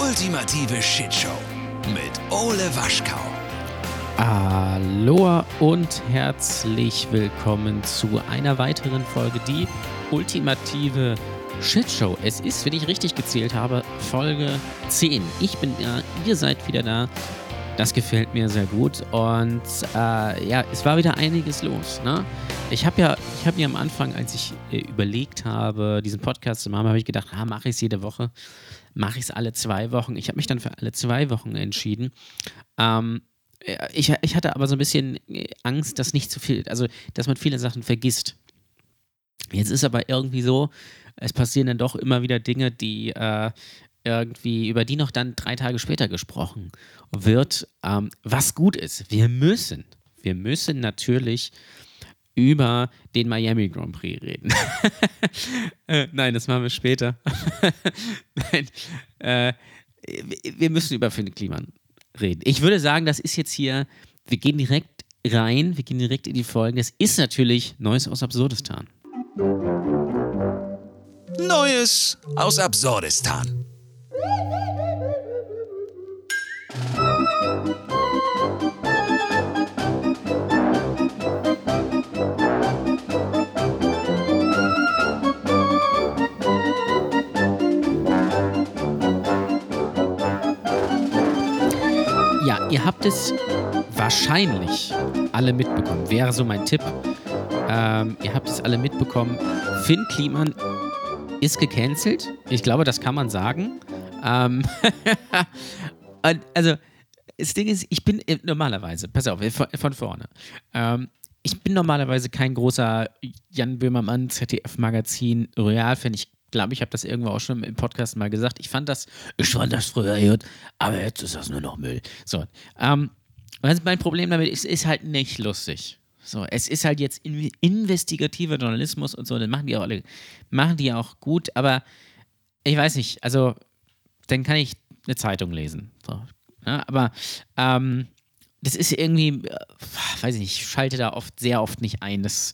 ultimative Shitshow mit Ole Waschkau. Aloha und herzlich willkommen zu einer weiteren Folge, die ultimative Shitshow. Es ist, wenn ich richtig gezählt habe, Folge 10. Ich bin da, ihr seid wieder da. Das gefällt mir sehr gut. Und äh, ja, es war wieder einiges los. Ne? Ich habe ja, ich habe mir am Anfang, als ich äh, überlegt habe, diesen Podcast zu machen, habe ich gedacht, ah, mache ich es jede Woche, mache ich es alle zwei Wochen. Ich habe mich dann für alle zwei Wochen entschieden. Ähm, ich, ich hatte aber so ein bisschen äh, Angst, dass nicht zu viel, also dass man viele Sachen vergisst. Jetzt ist aber irgendwie so, es passieren dann doch immer wieder Dinge, die äh, irgendwie, über die noch dann drei Tage später gesprochen wird, ähm, was gut ist. Wir müssen, wir müssen natürlich über den Miami Grand Prix reden. äh, nein, das machen wir später. nein, äh, wir müssen über Finn Kliman reden. Ich würde sagen, das ist jetzt hier, wir gehen direkt rein, wir gehen direkt in die Folgen. Das ist natürlich Neues aus Absurdistan. Neues aus Absurdistan. Ihr habt es wahrscheinlich alle mitbekommen. Wäre so mein Tipp. Ähm, ihr habt es alle mitbekommen. Finn Kliman ist gecancelt. Ich glaube, das kann man sagen. Ähm also, das Ding ist, ich bin äh, normalerweise, pass auf, von, vorne. Ähm, ich bin normalerweise kein großer Jan Böhmermann ZDF-Magazin Royal-Fan. Ich glaube, ich habe das irgendwo auch schon im Podcast mal gesagt. Ich fand das, ich fand das früher gut, aber jetzt ist das nur noch Müll. So, ähm, also mein Problem damit ist, ist halt nicht lustig. So, es ist halt jetzt in, investigativer Journalismus und so, dann machen die auch alle, machen die auch gut, aber ich weiß nicht, also dann kann ich eine Zeitung lesen. So, ja, aber ähm, das ist irgendwie, äh, weiß ich nicht, ich schalte da oft, sehr oft nicht ein. Das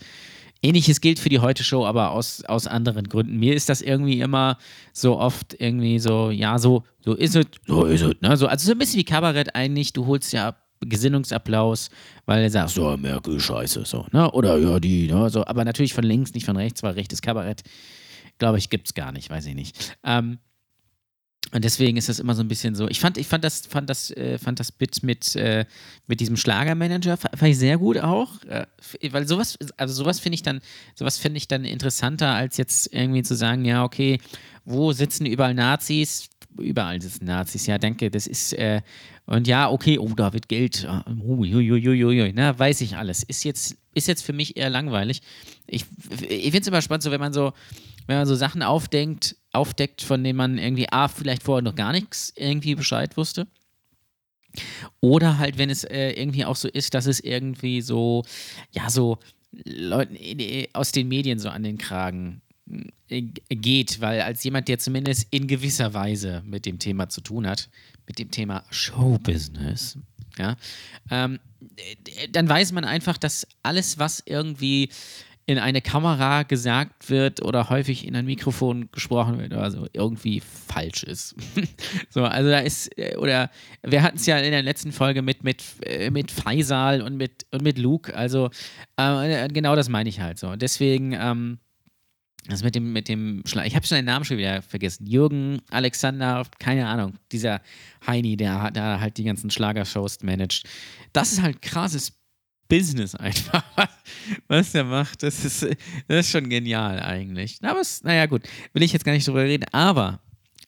Ähnliches gilt für die Heute-Show, aber aus, aus anderen Gründen. Mir ist das irgendwie immer so oft irgendwie so, ja, so, so ist es, so ist es. Ne? So, also so ein bisschen wie Kabarett eigentlich. Du holst ja Gesinnungsapplaus, weil er sagt, so, Merkel, scheiße, so, ne? Oder ja, die, ne? So, aber natürlich von links, nicht von rechts, weil rechtes Kabarett, glaube ich, gibt es gar nicht, weiß ich nicht. Ähm, und deswegen ist das immer so ein bisschen so. Ich fand, ich fand das, fand das, äh, fand das Bit mit, äh, mit diesem Schlagermanager fand ich sehr gut auch, äh, weil sowas, also sowas finde ich dann, sowas finde ich dann interessanter als jetzt irgendwie zu sagen, ja okay, wo sitzen überall Nazis? Überall sitzen Nazis. Ja, danke. Das ist äh, und ja, okay, oh, da wird Geld. Uiuiuiui, na, weiß ich alles. Ist jetzt, ist jetzt für mich eher langweilig. Ich, ich finde es immer spannend, so wenn man so, wenn man so Sachen aufdenkt, aufdeckt, von denen man irgendwie A, vielleicht vorher noch gar nichts irgendwie Bescheid wusste. Oder halt, wenn es äh, irgendwie auch so ist, dass es irgendwie so, ja, so Leuten aus den Medien so an den Kragen äh, geht, weil als jemand, der zumindest in gewisser Weise mit dem Thema zu tun hat, mit dem Thema Showbusiness, ja, ähm, dann weiß man einfach, dass alles, was irgendwie in eine Kamera gesagt wird oder häufig in ein Mikrofon gesprochen wird oder so, irgendwie falsch ist. so, also da ist, äh, oder wir hatten es ja in der letzten Folge mit, mit, äh, mit Faisal und mit, und mit Luke, also äh, genau das meine ich halt so. Deswegen, ähm, das mit dem, mit dem Schlag. Ich habe schon den Namen schon wieder vergessen. Jürgen Alexander, keine Ahnung. Dieser Heini, der, der halt die ganzen Schlagershows managt. Das ist halt krasses Business einfach, was der macht. Das ist, das ist schon genial eigentlich. Aber es, naja, gut, will ich jetzt gar nicht drüber reden. Aber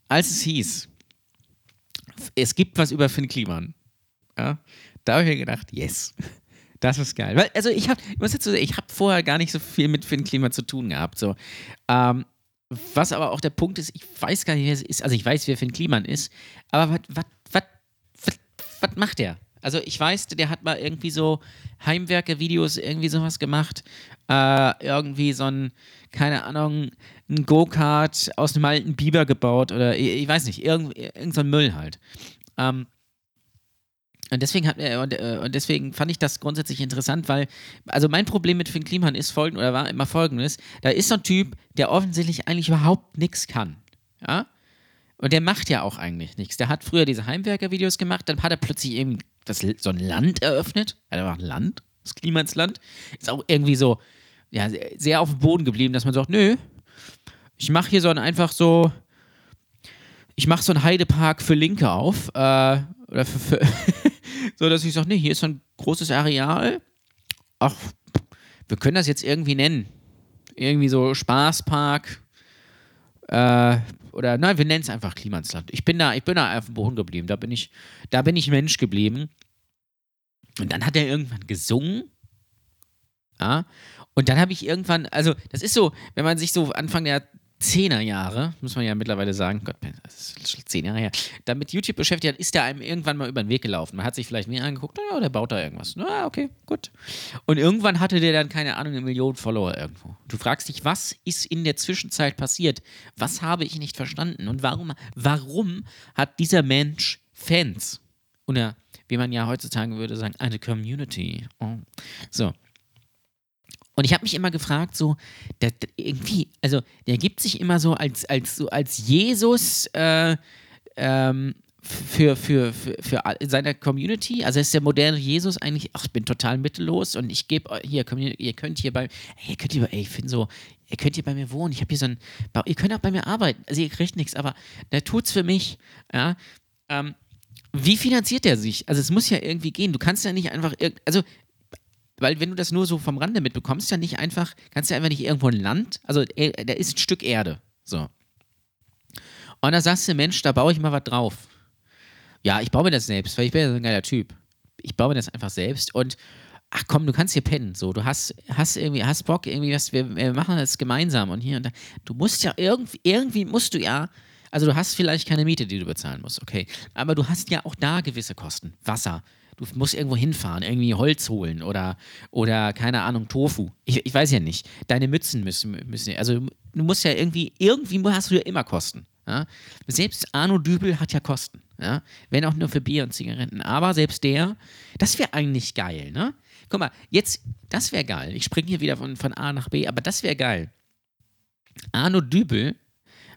als es hieß, es gibt was über Finn Kliman, ja, da habe ich mir gedacht, yes. Das ist geil. Weil, also ich habe, habe vorher gar nicht so viel mit Finn Kliman zu tun gehabt. So. Ähm, was aber auch der Punkt ist, ich weiß gar nicht, wer es ist. Also ich weiß, wer Finn Kliman ist, aber was macht der? Also ich weiß, der hat mal irgendwie so Heimwerker-Videos, irgendwie sowas gemacht. Äh, irgendwie so ein, keine Ahnung, ein Go-Kart aus einem alten Biber gebaut oder ich, ich weiß nicht, irgend, irgend so ein Müll halt. Ähm, und deswegen, hat, äh, und, äh, und, deswegen fand ich das grundsätzlich interessant, weil, also mein Problem mit Finn Kliman ist folgend, oder war immer folgendes: Da ist so ein Typ, der offensichtlich eigentlich überhaupt nichts kann. Ja? Und der macht ja auch eigentlich nichts. Der hat früher diese Heimwerker-Videos gemacht, dann hat er plötzlich eben das, so ein Land eröffnet. Er war ein Land, das Klimansland. Ist auch irgendwie so, ja, sehr auf dem Boden geblieben, dass man sagt, nö, ich mache hier so ein einfach so, ich mache so einen Heidepark für Linke auf. Äh, oder für, für so, dass ich sage, nee, hier ist so ein großes Areal. Ach, wir können das jetzt irgendwie nennen. Irgendwie so Spaßpark. Äh, oder nein, wir nennen es einfach Klimansland. Ich bin da, ich bin da auf dem Boden geblieben. Da bin ich, da bin ich Mensch geblieben. Und dann hat er irgendwann gesungen. Ja. Und dann habe ich irgendwann, also das ist so, wenn man sich so Anfang der Zehnerjahre, muss man ja mittlerweile sagen, Gott, das ist schon zehn Jahre her, da mit YouTube beschäftigt hat, ist der einem irgendwann mal über den Weg gelaufen. Man hat sich vielleicht nie angeguckt, naja, der baut da irgendwas. Na, okay, gut. Und irgendwann hatte der dann, keine Ahnung, eine Million Follower irgendwo. Du fragst dich, was ist in der Zwischenzeit passiert? Was habe ich nicht verstanden? Und warum, warum hat dieser Mensch Fans? Oder, wie man ja heutzutage würde sagen, eine Community. Oh. So. Und ich habe mich immer gefragt, so, der, der, irgendwie, also der gibt sich immer so als, als, so als Jesus äh, ähm, für, für, für, für seine Community. Also ist der moderne Jesus eigentlich, ach, ich bin total mittellos und ich gebe hier, ihr könnt hier bei, ihr könnt hier, ey, ich finde so, ihr könnt hier bei mir wohnen, ich habe hier so ein, ihr könnt auch bei mir arbeiten, also ihr kriegt nichts, aber der tut's für mich, ja. Ähm, wie finanziert der sich? Also es muss ja irgendwie gehen. Du kannst ja nicht einfach, also weil wenn du das nur so vom Rande mitbekommst, ja nicht einfach, kannst du ja einfach nicht irgendwo ein Land, also äh, da ist ein Stück Erde, so. Und da sagst du, Mensch, da baue ich mal was drauf. Ja, ich baue mir das selbst, weil ich bin ja so ein geiler Typ. Ich baue mir das einfach selbst und ach komm, du kannst hier pennen, so, du hast, hast irgendwie, hast Bock, irgendwie was, wir, wir machen das gemeinsam und hier und da. Du musst ja irgendwie, irgendwie musst du ja, also du hast vielleicht keine Miete, die du bezahlen musst, okay, aber du hast ja auch da gewisse Kosten. Wasser, du musst irgendwo hinfahren, irgendwie Holz holen oder, oder keine Ahnung, Tofu. Ich, ich weiß ja nicht. Deine Mützen müssen, müssen, also du musst ja irgendwie, irgendwie hast du ja immer Kosten. Ja? Selbst Arno Dübel hat ja Kosten. Ja? Wenn auch nur für Bier und Zigaretten. Aber selbst der, das wäre eigentlich geil, ne? Guck mal, jetzt, das wäre geil. Ich springe hier wieder von, von A nach B, aber das wäre geil. Arno Dübel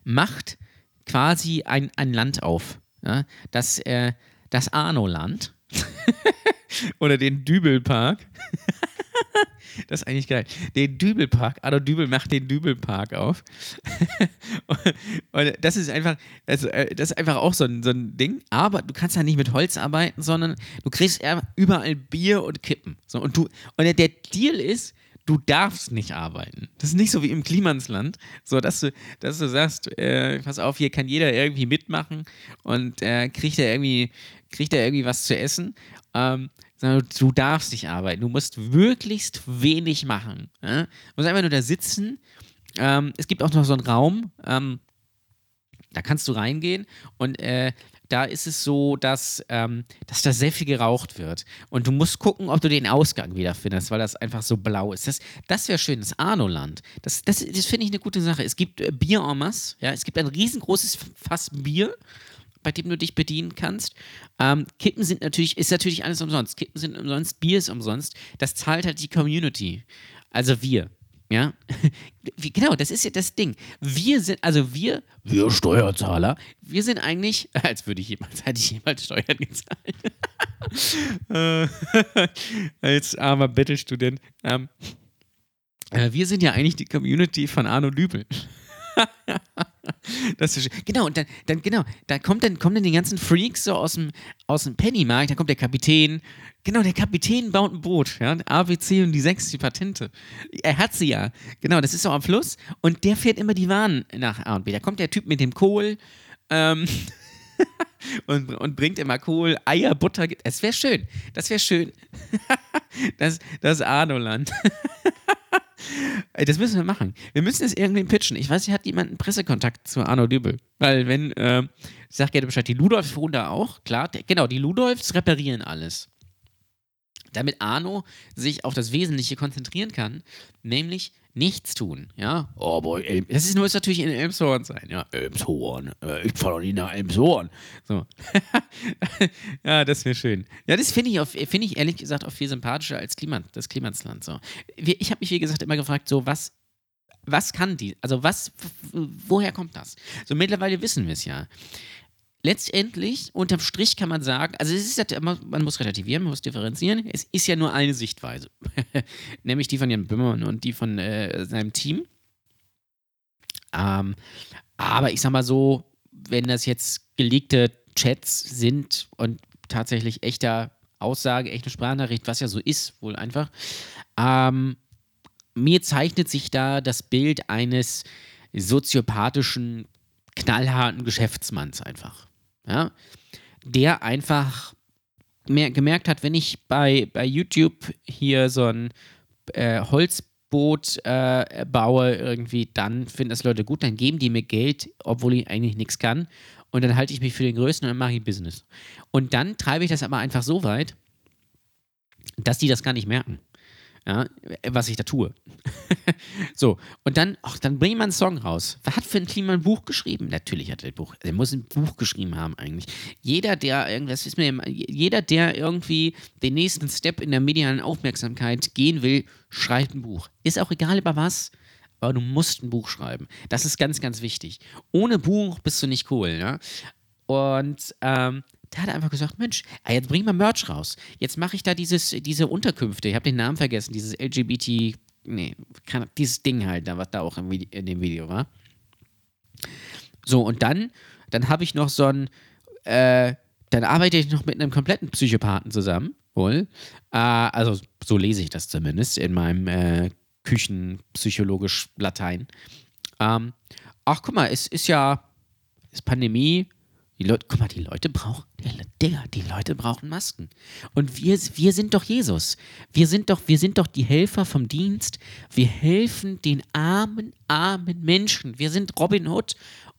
macht quasi ein, ein Land auf. Ja? Das, äh, das Arno-Land. Oder den Dübelpark. das ist eigentlich geil. Den Dübelpark. Adolf Dübel macht den Dübelpark auf. und das ist einfach, also, das ist einfach auch so ein, so ein Ding. Aber du kannst ja nicht mit Holz arbeiten, sondern du kriegst überall Bier und Kippen. So, und, du, und der Deal ist, du darfst nicht arbeiten. Das ist nicht so wie im Klimansland, so dass du, dass du sagst, äh, pass auf, hier kann jeder irgendwie mitmachen und äh, kriegt er irgendwie, kriegt er irgendwie was zu essen. Ähm, sondern du darfst nicht arbeiten. Du musst möglichst wenig machen. Ja? Du musst einfach nur da sitzen. Ähm, es gibt auch noch so einen Raum, ähm, da kannst du reingehen und äh, da ist es so, dass, ähm, dass da sehr viel geraucht wird. Und du musst gucken, ob du den Ausgang wiederfindest, weil das einfach so blau ist. Das, das wäre schön, das Arnoland. Das, das, das finde ich eine gute Sache. Es gibt äh, Bier en masse, ja, es gibt ein riesengroßes Fass Bier bei dem du dich bedienen kannst. Ähm, Kippen sind natürlich, ist natürlich alles umsonst. Kippen sind umsonst, Bier ist umsonst. Das zahlt halt die Community. Also wir. Ja, genau, das ist ja das Ding. Wir sind, also wir, wir Steuerzahler, wir sind eigentlich, als würde ich jemals, hätte ich jemals Steuern gezahlt. Äh, als armer Bettelstudent. Ähm, äh, wir sind ja eigentlich die Community von Arno Dübel. Das ist, genau, und dann, dann, genau, da kommt dann, kommen dann die ganzen Freaks so aus dem, aus dem Pennymarkt, da kommt der Kapitän, genau, der Kapitän baut ein Boot, ja, ABC und die sechs, die Patente. Er hat sie ja, genau, das ist so am Fluss und der fährt immer die Waren nach A und B. Da kommt der Typ mit dem Kohl, ähm, und, und bringt immer Kohl, Eier, Butter. Es wäre schön. Das wäre schön. das, das Arnoland. Das müssen wir machen. Wir müssen es irgendwie pitchen. Ich weiß, hier hat jemand einen Pressekontakt zu Arno Dübel. Weil, wenn, äh, ich sag gerne Bescheid, die Ludolfs wohnen da auch, klar, genau, die Ludolfs reparieren alles. Damit Arno sich auf das Wesentliche konzentrieren kann, nämlich nichts tun, ja. Oh boy, das ist, muss natürlich in Elmshorn sein, ja. Elmshorn, äh, ich fahre doch nie nach Elmshorn. So. ja, das wäre schön. Ja, das finde ich, find ich ehrlich gesagt auch viel sympathischer als Klima, das Klimansland. So. Ich habe mich, wie gesagt, immer gefragt, so was, was kann die? Also was, woher kommt das? So mittlerweile wissen wir es ja. Letztendlich, unterm Strich kann man sagen, also es ist man muss relativieren, man muss differenzieren. Es ist ja nur eine Sichtweise, nämlich die von Jan Böhmermann und die von äh, seinem Team. Ähm, aber ich sag mal so, wenn das jetzt gelegte Chats sind und tatsächlich echter Aussage, echte Sprachnachricht, was ja so ist, wohl einfach, ähm, mir zeichnet sich da das Bild eines soziopathischen, knallharten Geschäftsmanns einfach. Ja? Der einfach mehr gemerkt hat, wenn ich bei, bei YouTube hier so ein äh, Holzboot äh, baue, irgendwie, dann finden das Leute gut, dann geben die mir Geld, obwohl ich eigentlich nichts kann. Und dann halte ich mich für den Größten und dann mache ich Business. Und dann treibe ich das aber einfach so weit, dass die das gar nicht merken ja, was ich da tue. so, und dann, ach, dann bringt man einen Song raus. Wer hat für ein Klima ein Buch geschrieben? Natürlich hat er ein Buch, er muss ein Buch geschrieben haben eigentlich. Jeder, der irgendwas ist mir, jeder, der irgendwie den nächsten Step in der medialen Aufmerksamkeit gehen will, schreibt ein Buch. Ist auch egal über was, aber du musst ein Buch schreiben. Das ist ganz, ganz wichtig. Ohne Buch bist du nicht cool, ja. Und ähm, der hat einfach gesagt, Mensch, ah, jetzt bring mal Merch raus. Jetzt mache ich da dieses, diese Unterkünfte, ich habe den Namen vergessen, dieses LGBT, nee, kann, dieses Ding halt, was da auch in dem Video war. So, und dann, dann habe ich noch so ein, äh, dann arbeite ich noch mit einem kompletten Psychopathen zusammen, wohl. Äh, also, so lese ich das zumindest in meinem äh, Küchenpsychologisch Latein. Ähm, ach, guck mal, es ist ja, ist Pandemie, die Leute, guck mal, die Leute brauchen, Digga, die Leute brauchen Masken. Und wir, wir sind doch Jesus. Wir sind doch, wir sind doch die Helfer vom Dienst. Wir helfen den armen, armen Menschen. Wir sind Robin Hood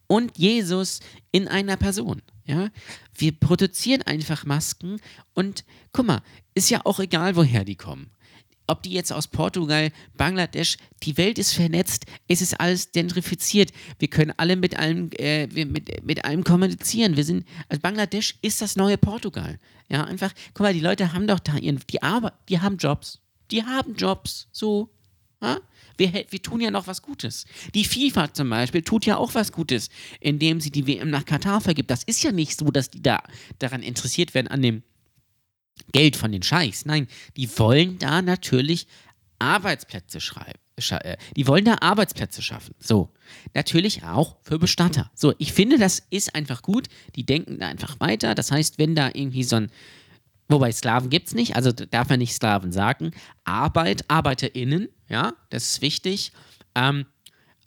und Jesus in einer Person. Ja, wir produzieren einfach Masken und guck mal, ist ja auch egal, woher die kommen ob die jetzt aus Portugal, Bangladesch, die Welt ist vernetzt, es ist alles gentrifiziert. Wir können alle mit allem, äh, mit, mit allem kommunizieren. Wir sind, also Bangladesch ist das neue Portugal. Ja, einfach, guck mal, die Leute haben doch da ihren, die Arbeit, die haben Jobs. Die haben Jobs. So. Ja? Wir, wir tun ja noch was Gutes. Die FIFA zum Beispiel tut ja auch was Gutes, indem sie die WM nach Katar vergibt. Das ist ja nicht so, dass die da daran interessiert werden, an dem Geld von den Scheichs. Nein, die wollen da natürlich Arbeitsplätze schreiben. Äh, die wollen da Arbeitsplätze schaffen. So. Natürlich auch für Bestatter. So, ich finde, das ist einfach gut. Die denken da einfach weiter. Das heißt, wenn da irgendwie so ein. Wobei Sklaven gibt es nicht, also darf man nicht Sklaven sagen. Arbeit, ArbeiterInnen, ja, das ist wichtig, ähm,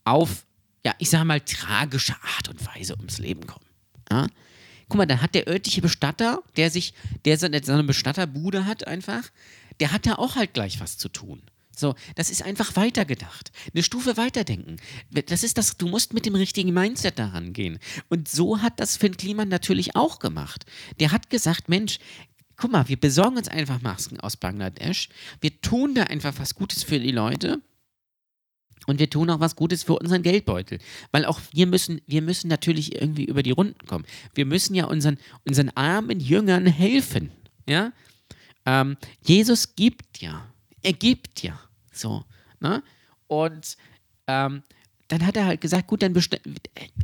auf, ja, ich sage mal, tragische Art und Weise ums Leben kommen. Ja? Guck mal, dann hat der örtliche Bestatter, der sich, der so eine Bestatterbude hat einfach, der hat da auch halt gleich was zu tun. So, das ist einfach weitergedacht. Eine Stufe weiterdenken. Das ist das, du musst mit dem richtigen Mindset daran gehen. Und so hat das Finn Kliman natürlich auch gemacht. Der hat gesagt, Mensch, guck mal, wir besorgen uns einfach Masken aus Bangladesch. Wir tun da einfach was Gutes für die Leute. Und wir tun auch was Gutes für unseren Geldbeutel. Weil auch wir müssen, wir müssen natürlich irgendwie über die Runden kommen. Wir müssen ja unseren, unseren armen Jüngern helfen. Ja? Ähm, Jesus gibt ja. Er gibt ja. So. Ne? Und ähm, dann hat er halt gesagt, gut, dann bestellen,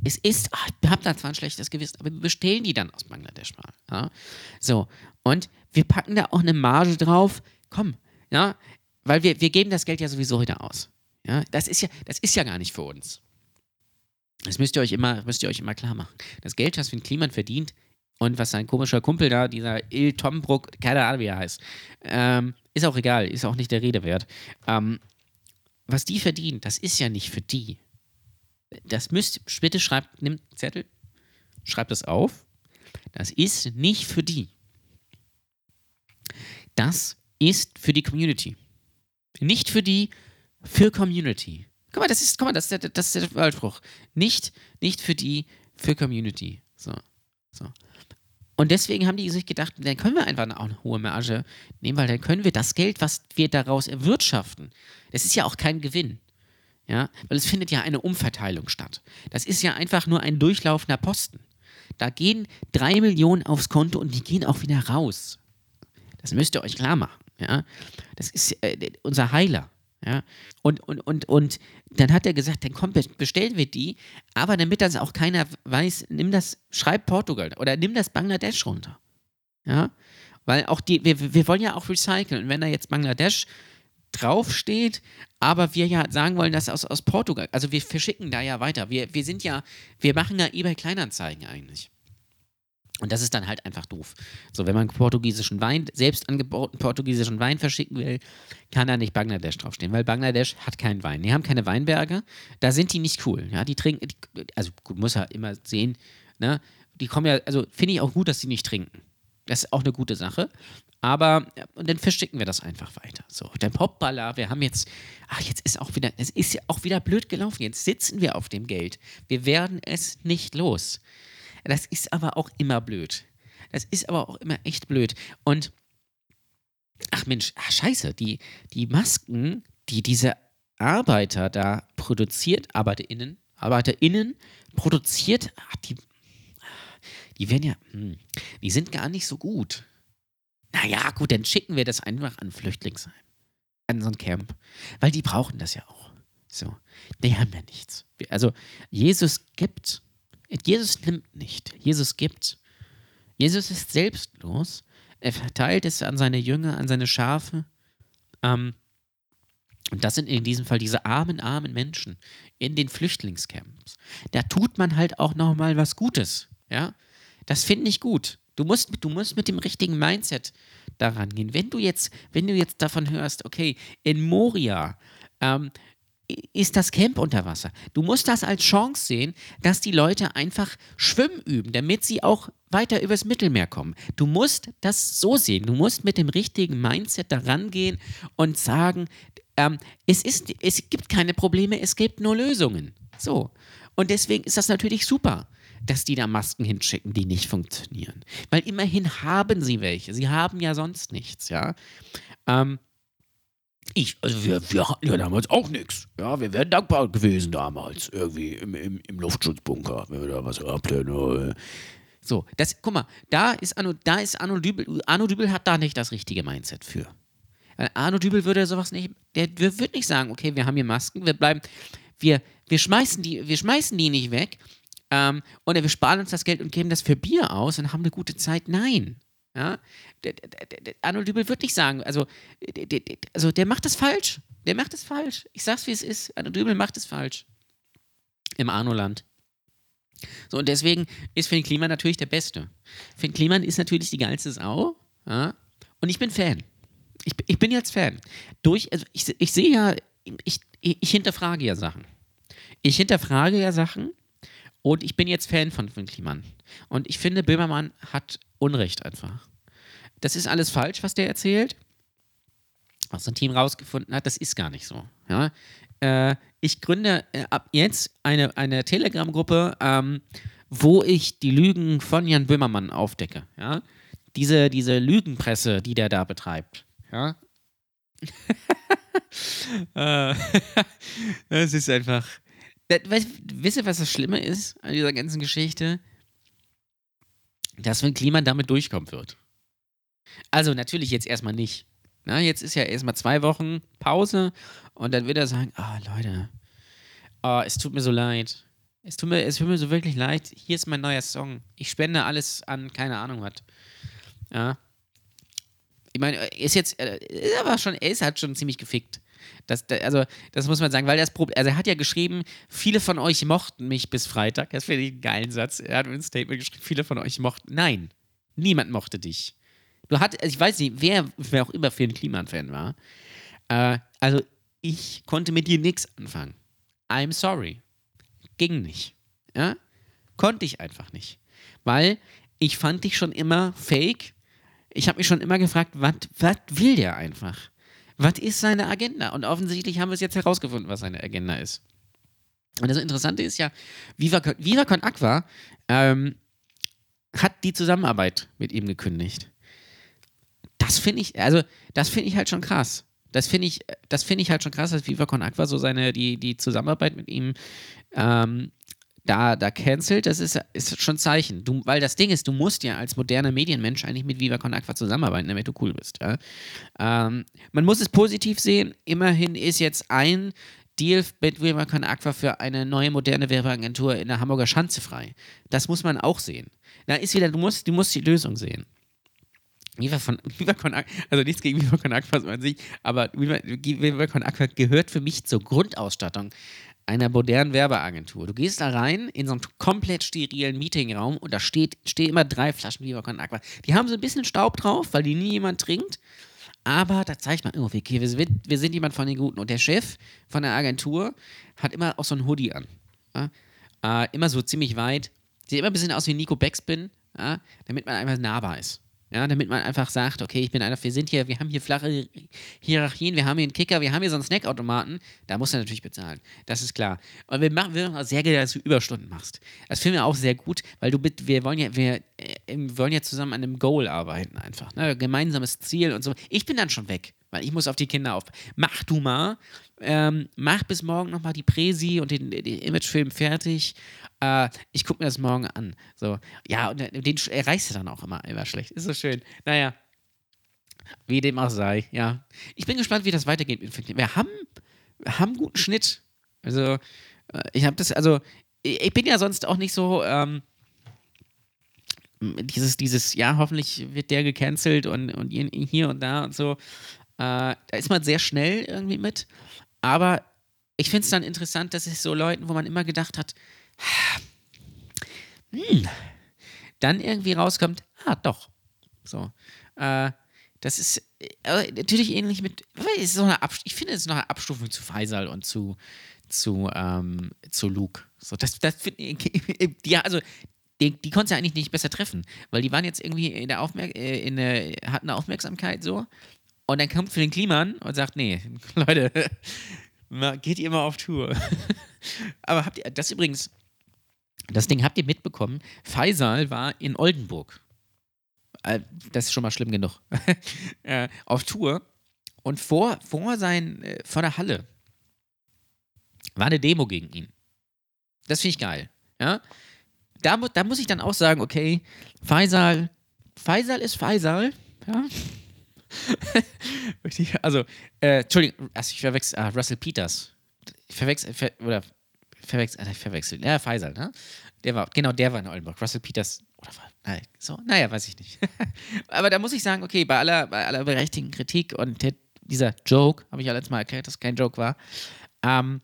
es ist, ach, ich habe da zwar ein schlechtes Gewissen, aber wir bestellen die dann aus Bangladesch mal. Ja? So, und wir packen da auch eine Marge drauf, komm, ja, weil wir, wir geben das Geld ja sowieso wieder aus. Ja, das ist ja, das ist ja gar nicht für uns. Das müsst ihr euch immer, müsst ihr euch immer klar machen. Das Geld, was Finn Kliman verdient und was sein komischer Kumpel da, dieser Il Tombruck, keine Ahnung, wie er heißt, ähm, ist auch egal, ist auch nicht der Rede wert. Ähm, was die verdienen, das ist ja nicht für die. Das müsst, bitte schreibt, nimmt einen Zettel, schreibt das auf. Das ist nicht für die. Das ist für die Community. Nicht für die für Community. Guck mal, das ist, guck mal, das ist der, das ist der Wahlspruch. Nicht, nicht für die, für Community. So, so. Und deswegen haben die sich gedacht, dann können wir einfach auch eine hohe Marge nehmen, weil dann können wir das Geld, was wir daraus erwirtschaften, das ist ja auch kein Gewinn. Ja, weil es findet ja eine Umverteilung statt. Das ist ja einfach nur ein durchlaufender Posten. Da gehen drei Millionen aufs Konto und die gehen auch wieder raus. Das müsst ihr euch klar machen. Ja, das ist äh, unser Heiler. Ja, und, und, und, und dann hat er gesagt, dann komm, bestellen wir die, aber damit das auch keiner weiß, nimm das, schreib Portugal oder nimm das Bangladesch runter. Ja, weil auch die, wir, wir wollen ja auch recyceln. Und wenn da jetzt Bangladesch draufsteht, aber wir ja sagen wollen, dass aus, aus Portugal, also wir verschicken da ja weiter. Wir, wir sind ja, wir machen ja eBay Kleinanzeigen eigentlich. Und das ist dann halt einfach doof. So, wenn man portugiesischen Wein, selbst angebauten portugiesischen Wein verschicken will, kann da nicht Bangladesch draufstehen, weil Bangladesch hat keinen Wein. Die haben keine Weinberge, da sind die nicht cool. Ja, die trinken, die, also gut, muss er immer sehen, ne? Die kommen ja, also finde ich auch gut, dass sie nicht trinken. Das ist auch eine gute Sache. Aber und dann verschicken wir das einfach weiter. So, dann Popballer, wir haben jetzt, ach, jetzt ist auch wieder, es ist ja auch wieder blöd gelaufen. Jetzt sitzen wir auf dem Geld. Wir werden es nicht los. Das ist aber auch immer blöd. Das ist aber auch immer echt blöd. Und ach Mensch, ach scheiße, die, die Masken, die diese Arbeiter da produziert, ArbeiterInnen, ArbeiterInnen produziert, ach, die, die werden ja, hm, die sind gar nicht so gut. Naja, gut, dann schicken wir das einfach an Flüchtlingsheim. An so ein Camp. Weil die brauchen das ja auch. So. Die haben ja nichts. Also, Jesus gibt. Jesus nimmt nicht. Jesus gibt. Jesus ist selbstlos. Er verteilt es an seine Jünger, an seine Schafe. Ähm, und das sind in diesem Fall diese armen, armen Menschen in den Flüchtlingscamps. Da tut man halt auch nochmal was Gutes. Ja, das finde ich gut. Du musst, du musst mit dem richtigen Mindset daran gehen. Wenn du jetzt, wenn du jetzt davon hörst, okay, in Moria ähm, ist das Camp unter Wasser. Du musst das als Chance sehen, dass die Leute einfach schwimmen üben, damit sie auch weiter übers Mittelmeer kommen. Du musst das so sehen. Du musst mit dem richtigen Mindset daran gehen und sagen, ähm, es, ist, es gibt keine Probleme, es gibt nur Lösungen. So. Und deswegen ist das natürlich super dass die da Masken hinschicken, die nicht funktionieren. Weil immerhin haben sie welche. Sie haben ja sonst nichts, ja. Ähm, ich, also wir, wir hatten ja damals auch nichts. Ja, wir wären dankbar gewesen damals, irgendwie im, im, im Luftschutzbunker, wenn wir da was. Äh. So, das, guck mal, da ist Arno, da ist Arno Dübel, Arno Dübel hat da nicht das richtige Mindset für. Arno Dübel würde sowas nicht, der würde nicht sagen, okay, wir haben hier Masken, wir bleiben, wir, wir schmeißen die, wir schmeißen die nicht weg, ähm, und wir sparen uns das Geld und geben das für Bier aus und haben eine gute Zeit. Nein. Ja? Arnold Dübel wird nicht sagen, also der, also der macht das falsch. Der macht es falsch. Ich sag's, wie es ist. Arnold Dübel macht es falsch. Im Arnoland. So, und deswegen ist Finn Kliman natürlich der Beste. Finn Kliman ist natürlich die geilste Sau. Ja? Und ich bin Fan. Ich, ich bin jetzt Fan. Durch, also ich, ich sehe ja, ich, ich hinterfrage ja Sachen. Ich hinterfrage ja Sachen und ich bin jetzt Fan von Finn Kliman. Und ich finde, Böhmermann hat Unrecht einfach. Das ist alles falsch, was der erzählt. Was sein Team rausgefunden hat, das ist gar nicht so. Ja? Äh, ich gründe äh, ab jetzt eine, eine Telegram-Gruppe, ähm, wo ich die Lügen von Jan Böhmermann aufdecke. Ja? Diese, diese Lügenpresse, die der da betreibt. Ja? äh, das ist einfach weißt, wisst ihr, was das Schlimme ist an dieser ganzen Geschichte? Dass wenn Klima damit durchkommen wird. Also natürlich jetzt erstmal nicht. Na, jetzt ist ja erstmal zwei Wochen Pause und dann wird er sagen, ah oh, Leute, oh, es tut mir so leid. Es tut, mir, es tut mir so wirklich leid. Hier ist mein neuer Song. Ich spende alles an keine Ahnung was. Ja. Ich meine, ist jetzt, ist aber schon, er ist halt schon ziemlich gefickt. Das, also, das muss man sagen, weil das Problem, also er hat ja geschrieben, viele von euch mochten mich bis Freitag. Das finde ich einen geilen Satz. Er hat ein Statement geschrieben, viele von euch mochten. Nein, niemand mochte dich. Du hattest, also ich weiß nicht, wer, wer auch immer für ein Kliman-Fan war. Äh, also, ich konnte mit dir nichts anfangen. I'm sorry. Ging nicht. Ja? Konnte ich einfach nicht. Weil ich fand dich schon immer fake. Ich habe mich schon immer gefragt, was will der einfach? Was ist seine Agenda? Und offensichtlich haben wir es jetzt herausgefunden, was seine Agenda ist. Und das Interessante ist ja, Viva, Viva Con Aqua ähm, hat die Zusammenarbeit mit ihm gekündigt. Das finde ich, also, das finde ich halt schon krass. Das finde ich, das ich halt schon krass, dass Viva Con Aqua so seine, die, die Zusammenarbeit mit ihm ähm, da, da cancelt, das ist, ist schon ein Zeichen. Du, weil das Ding ist, du musst ja als moderner Medienmensch eigentlich mit Viva Con Aqua zusammenarbeiten, damit du cool bist. Ja? Ähm, man muss es positiv sehen. Immerhin ist jetzt ein Deal mit Viva Con Aqua für eine neue moderne Werbeagentur in der Hamburger Schanze frei. Das muss man auch sehen. Da ist wieder, du musst, du musst die Lösung sehen. Viva, von, Viva Con Aqua, also nichts gegen Viva Con Aqua an sich, aber Viva, Viva Con Aqua gehört für mich zur Grundausstattung einer modernen Werbeagentur. Du gehst da rein in so einen komplett sterilen Meetingraum und da steht, stehen immer drei Flaschen Viva Aqua. Die haben so ein bisschen Staub drauf, weil die nie jemand trinkt. Aber da zeigt man, oh, okay, wir sind, wir sind jemand von den Guten. Und der Chef von der Agentur hat immer auch so ein Hoodie an. Ja? Äh, immer so ziemlich weit. Sieht immer ein bisschen aus wie Nico Backspin, ja? damit man einfach nahbar ist. Ja, damit man einfach sagt, okay, ich bin einer, wir sind hier, wir haben hier flache Hierarchien, wir haben hier einen Kicker, wir haben hier so einen Snackautomaten, da muss er natürlich bezahlen. Das ist klar. Und wir machen, wir machen sehr gerne, dass du Überstunden machst. Das finden wir auch sehr gut, weil du wir wollen ja, wir, wir wollen ja zusammen an einem Goal arbeiten einfach. Ne? Gemeinsames Ziel und so. Ich bin dann schon weg, weil ich muss auf die Kinder auf. Mach du mal. Ähm, mach bis morgen nochmal die Präsi und den, den Imagefilm fertig äh, ich gucke mir das morgen an. So, ja, und den erreichst du dann auch immer, immer schlecht. Ist so schön. Naja, wie dem auch sei, ja. Ich bin gespannt, wie das weitergeht Wir haben, wir haben einen guten Schnitt. Also, äh, ich habe das, also, ich bin ja sonst auch nicht so, ähm, dieses, dieses, ja, hoffentlich wird der gecancelt und, und hier und da und so. Äh, da ist man sehr schnell irgendwie mit. Aber ich finde es dann interessant, dass es so Leuten, wo man immer gedacht hat, hm, dann irgendwie rauskommt, ah, doch. So. Äh, das ist äh, natürlich ähnlich mit, ist so eine ich finde, es ist noch eine Abstufung zu Faisal und zu, zu, ähm, zu Luke. So, das, das ja, also die, die konnte ja eigentlich nicht besser treffen, weil die waren jetzt irgendwie in der Aufmerk äh, in der, hatten eine Aufmerksamkeit so und dann kommt für den Kliman und sagt, nee, Leute, geht ihr mal auf Tour. Aber habt ihr, das übrigens, das Ding habt ihr mitbekommen. Faisal war in Oldenburg. Äh, das ist schon mal schlimm genug. Äh, auf Tour. Und vor, vor, sein, vor der Halle war eine Demo gegen ihn. Das finde ich geil. Ja? Da, da muss ich dann auch sagen, okay, Faisal, Faisal ist Faisal. Ja? also, äh, Entschuldigung, also ich verwechsel, ah, Russell Peters. Ich verwechsel, ver, oder verwechselt, äh, verwechselt. Ja, Faisal, ne? Der war, genau, der war in Oldenburg. Russell Peters, oder war, nein, so, naja, weiß ich nicht. Aber da muss ich sagen, okay, bei aller, bei aller berechtigten Kritik und der, dieser Joke, habe ich ja letztes Mal erklärt, dass es kein Joke war, ähm,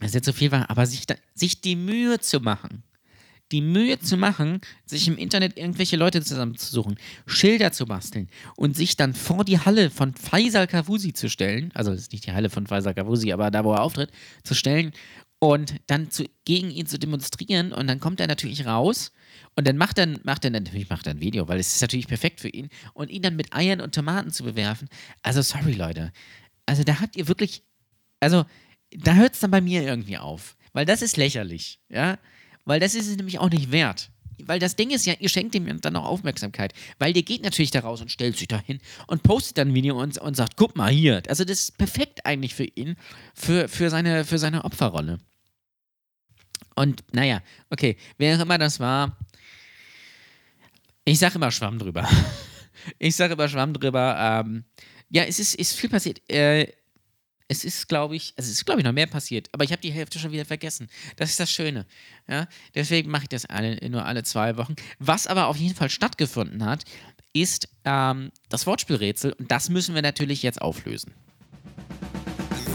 dass jetzt so viel war, aber sich, da, sich die Mühe zu machen, die Mühe zu machen, sich im Internet irgendwelche Leute zusammenzusuchen, Schilder zu basteln und sich dann vor die Halle von Faisal Kavusi zu stellen, also das ist nicht die Halle von Faisal Kavusi, aber da, wo er auftritt, zu stellen und dann zu, gegen ihn zu demonstrieren und dann kommt er natürlich raus und dann macht er, macht er natürlich macht er ein Video, weil es ist natürlich perfekt für ihn und ihn dann mit Eiern und Tomaten zu bewerfen. Also sorry Leute, also da habt ihr wirklich, also da hört es dann bei mir irgendwie auf, weil das ist lächerlich, ja, weil das ist es nämlich auch nicht wert. Weil das Ding ist ja, ihr schenkt ihm dann auch Aufmerksamkeit. Weil der geht natürlich da raus und stellt sich da hin und postet dann ein Video und, und sagt, guck mal hier. Also das ist perfekt eigentlich für ihn, für, für, seine, für seine Opferrolle. Und naja, okay, wer auch immer das war, ich sage immer Schwamm drüber. ich sage immer Schwamm drüber. Ähm, ja, es ist, ist viel passiert. Äh, es ist, glaube ich, also es ist, glaube ich, noch mehr passiert, aber ich habe die Hälfte schon wieder vergessen. Das ist das Schöne. Ja? Deswegen mache ich das alle, nur alle zwei Wochen. Was aber auf jeden Fall stattgefunden hat, ist ähm, das Wortspielrätsel und das müssen wir natürlich jetzt auflösen.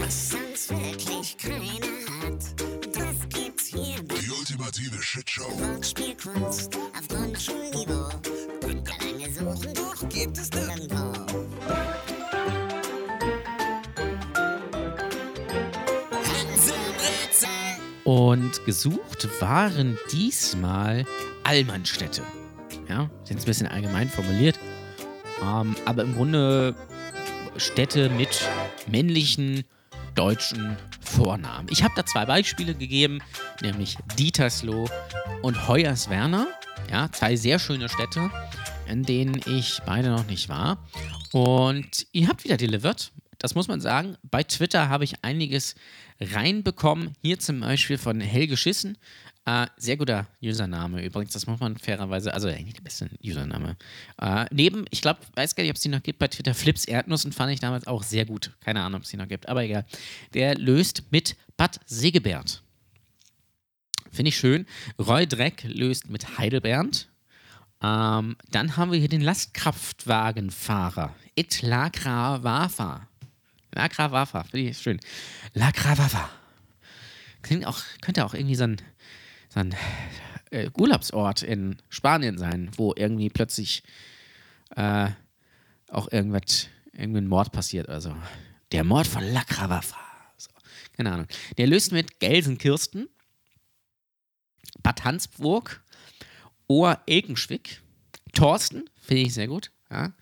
Was sonst wirklich keiner ultimative Shitshow. Wortspielkunst auf Grundschulniveau. Lange suchen, doch gibt es nirgendwo. Und gesucht waren diesmal Allmannstädte. Ja, sind ein bisschen allgemein formuliert. Ähm, aber im Grunde Städte mit männlichen deutschen Vornamen. Ich habe da zwei Beispiele gegeben, nämlich Dietersloh und Hoyerswerda. Ja, zwei sehr schöne Städte, in denen ich beide noch nicht war. Und ihr habt wieder delivered. Das muss man sagen. Bei Twitter habe ich einiges reinbekommen. Hier zum Beispiel von Helge Schissen. Äh, sehr guter Username übrigens, das muss man fairerweise, also eigentlich der beste Username. Äh, neben, ich glaube, weiß gar nicht, ob es die noch gibt bei Twitter, Flips Erdnussen fand ich damals auch sehr gut. Keine Ahnung, ob es die noch gibt, aber egal. Der löst mit Bad Segebert. Finde ich schön. Roy Dreck löst mit Heidelbernd. Ähm, dann haben wir hier den Lastkraftwagenfahrer. Et Lacra Wafa. Lacra Wafa, finde ich schön. Lacra Wafa. Klingt auch, könnte auch irgendwie so ein, so ein äh, Urlaubsort in Spanien sein, wo irgendwie plötzlich äh, auch irgendwas, irgendein Mord passiert oder so. Der Mord von Lacra Wafa. So, keine Ahnung. Der löst mit Gelsenkirsten. Bad Hansburg, Ohr-Elkenschwick, Thorsten, finde ich sehr gut, ja,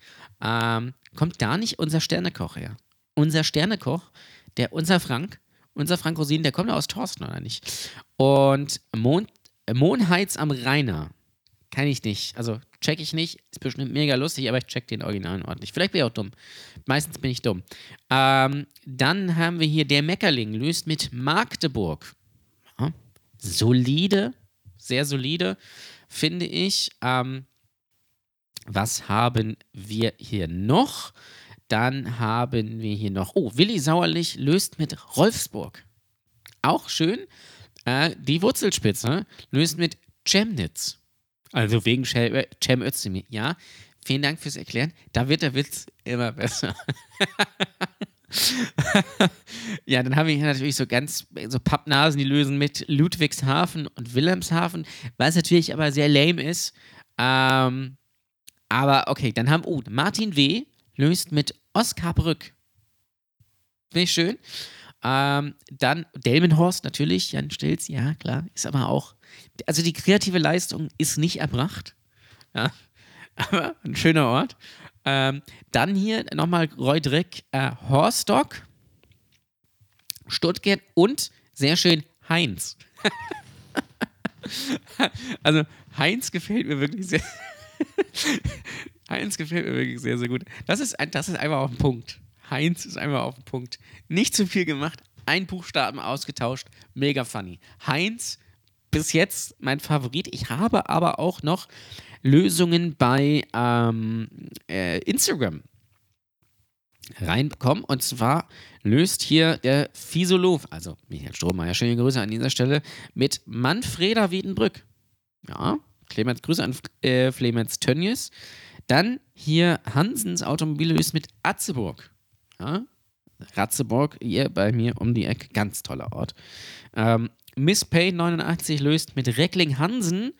ähm, kommt da nicht unser Sternekoch her. Unser Sternekoch, der, unser Frank, unser Frank Rosin, der kommt aus Thorsten, oder nicht? Und Mond, Monheiz am Rheiner, kann ich nicht. Also check ich nicht. Ist bestimmt mega lustig, aber ich check den Originalen ordentlich. Vielleicht bin ich auch dumm. Meistens bin ich dumm. Ähm, dann haben wir hier der Meckerling, löst mit Magdeburg. Ja. Solide, sehr solide, finde ich. Ähm, was haben wir hier noch? Dann haben wir hier noch, oh, Willi Sauerlich löst mit Rolfsburg. Auch schön. Äh, die Wurzelspitze löst mit Chemnitz. Also wegen Cem Özdemir. Ja, vielen Dank fürs Erklären. Da wird der Witz immer besser. ja, dann haben wir hier natürlich so ganz so Pappnasen, die lösen mit Ludwigshafen und Wilhelmshaven, was natürlich aber sehr lame ist. Ähm, aber okay, dann haben, oh, Martin W. löst mit Oskarbrück. Finde ich schön. Ähm, dann Delmenhorst natürlich, Jan Stilz, ja klar, ist aber auch, also die kreative Leistung ist nicht erbracht. Ja, aber ein schöner Ort. Ähm, dann hier nochmal Roy Dreck, äh, Horstock, Stuttgart und sehr schön Heinz. also Heinz gefällt mir wirklich sehr. Heinz gefällt mir wirklich sehr, sehr gut. Das ist, das ist einfach auf den Punkt. Heinz ist einfach auf den Punkt. Nicht zu viel gemacht, ein Buchstaben ausgetauscht, mega funny. Heinz, bis jetzt mein Favorit. Ich habe aber auch noch Lösungen bei ähm, äh, Instagram reinbekommen. Und zwar löst hier der Fisolov, also Michael Strohmeier, schöne Grüße an dieser Stelle, mit Manfreda Wiedenbrück. Ja, Clemens, Grüße an äh, Clemens Tönnies. Dann hier Hansens Automobil löst mit Atzeburg. Ja, Ratzeburg, hier bei mir um die Ecke, ganz toller Ort. Ähm, Miss Pay 89 löst mit Reckling Hansen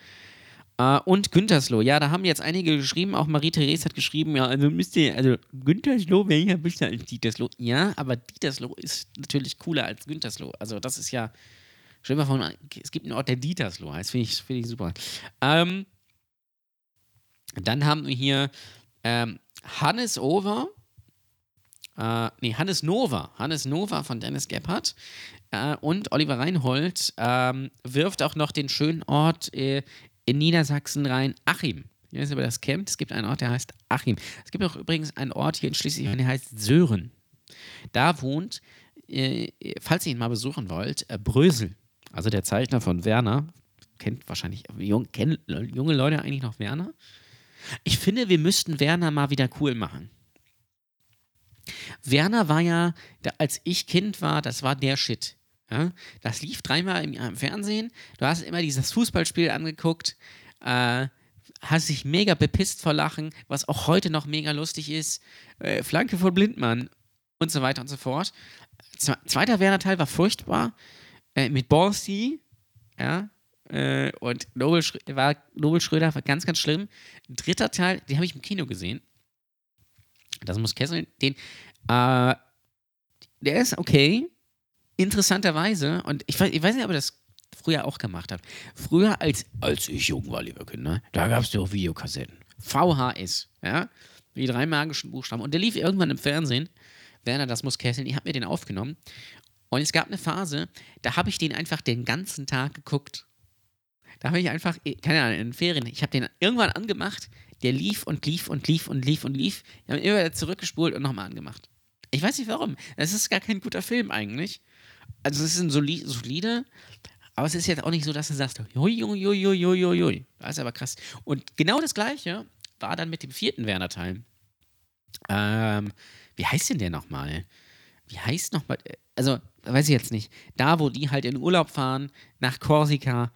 Uh, und Güntersloh. Ja, da haben jetzt einige geschrieben, auch Marie-Therese hat geschrieben, ja, also müsst ihr, also Güntersloh wäre ja besser als Dietersloh. Ja, aber Dietersloh ist natürlich cooler als Güntersloh. Also das ist ja, stell mal vor, es gibt einen Ort, der Dietersloh heißt, finde ich, find ich super. Ähm, dann haben wir hier ähm, Hannes Over, äh, nee, Hannes Nova, Hannes Nova von Dennis Gebhardt äh, und Oliver Reinhold ähm, wirft auch noch den schönen Ort äh, in Niedersachsen rein Achim. Nicht, ob ihr das kennt. Es gibt einen Ort, der heißt Achim. Es gibt auch übrigens einen Ort hier in Schleswig-Holstein, der heißt Sören. Da wohnt, äh, falls ihr ihn mal besuchen wollt, äh, Brösel. Also der Zeichner von Werner. Kennt wahrscheinlich, jung, kennen junge Leute eigentlich noch Werner? Ich finde, wir müssten Werner mal wieder cool machen. Werner war ja, als ich Kind war, das war der Shit. Ja? Das lief dreimal im, im, Fernsehen. Du hast immer dieses Fußballspiel angeguckt, äh, hast dich mega bepisst vor Lachen, was auch heute noch mega lustig ist. Äh, Flanke von Blindmann und so weiter und so fort. Zweiter Werner-Teil war furchtbar. Äh, mit Borsi, ja, äh, und Nobel, Schrö war, Nobel Schröder war ganz, ganz schlimm. Dritter Teil, den habe ich im Kino gesehen. Das muss Kessel, den, äh, der ist okay, interessanterweise, und ich weiß, ich weiß nicht, ob das früher auch gemacht habt. Früher, als, als ich jung war, lieber Kinder, da gab es ja auch Videokassetten. VHS, ja, die drei magischen Buchstaben. Und der lief irgendwann im Fernsehen. Werner, das muss kesseln. Ich habe mir den aufgenommen. Und es gab eine Phase, da habe ich den einfach den ganzen Tag geguckt. Da habe ich einfach, keine Ahnung, in den Ferien, ich habe den irgendwann angemacht, der lief und lief und lief und lief und lief. Ich habe immer wieder zurückgespult und nochmal angemacht. Ich weiß nicht warum. Es ist gar kein guter Film eigentlich. Also es ist ein soli solide, aber es ist jetzt auch nicht so, dass du sagst, hui, hui, hui, hui, hui, hui. Das ist aber krass. Und genau das Gleiche war dann mit dem vierten Werner-Teil. Ähm, wie heißt denn der nochmal? Wie heißt nochmal? Also, weiß ich jetzt nicht. Da, wo die halt in Urlaub fahren, nach Korsika,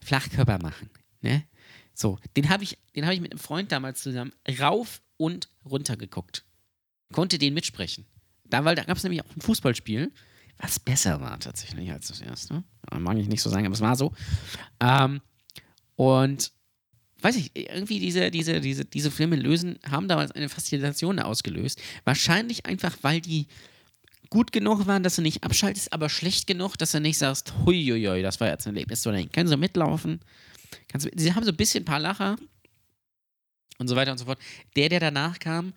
Flachkörper machen. Ne? So, den habe ich, hab ich mit einem Freund damals zusammen rauf und runter geguckt. Konnte den mitsprechen. Da, da gab es nämlich auch ein Fußballspiel, was besser war tatsächlich als das erste. Mag ich nicht so sagen, aber es war so. Ähm, und weiß ich, irgendwie diese, diese, diese, diese Filme lösen, haben damals eine Faszination ausgelöst. Wahrscheinlich einfach, weil die gut genug waren, dass du nicht abschaltest, aber schlecht genug, dass du nicht sagst, huiuiui, das war jetzt ein Erlebnis, sondern können so mitlaufen. Kannst, sie haben so ein bisschen ein paar Lacher und so weiter und so fort. Der, der danach kam,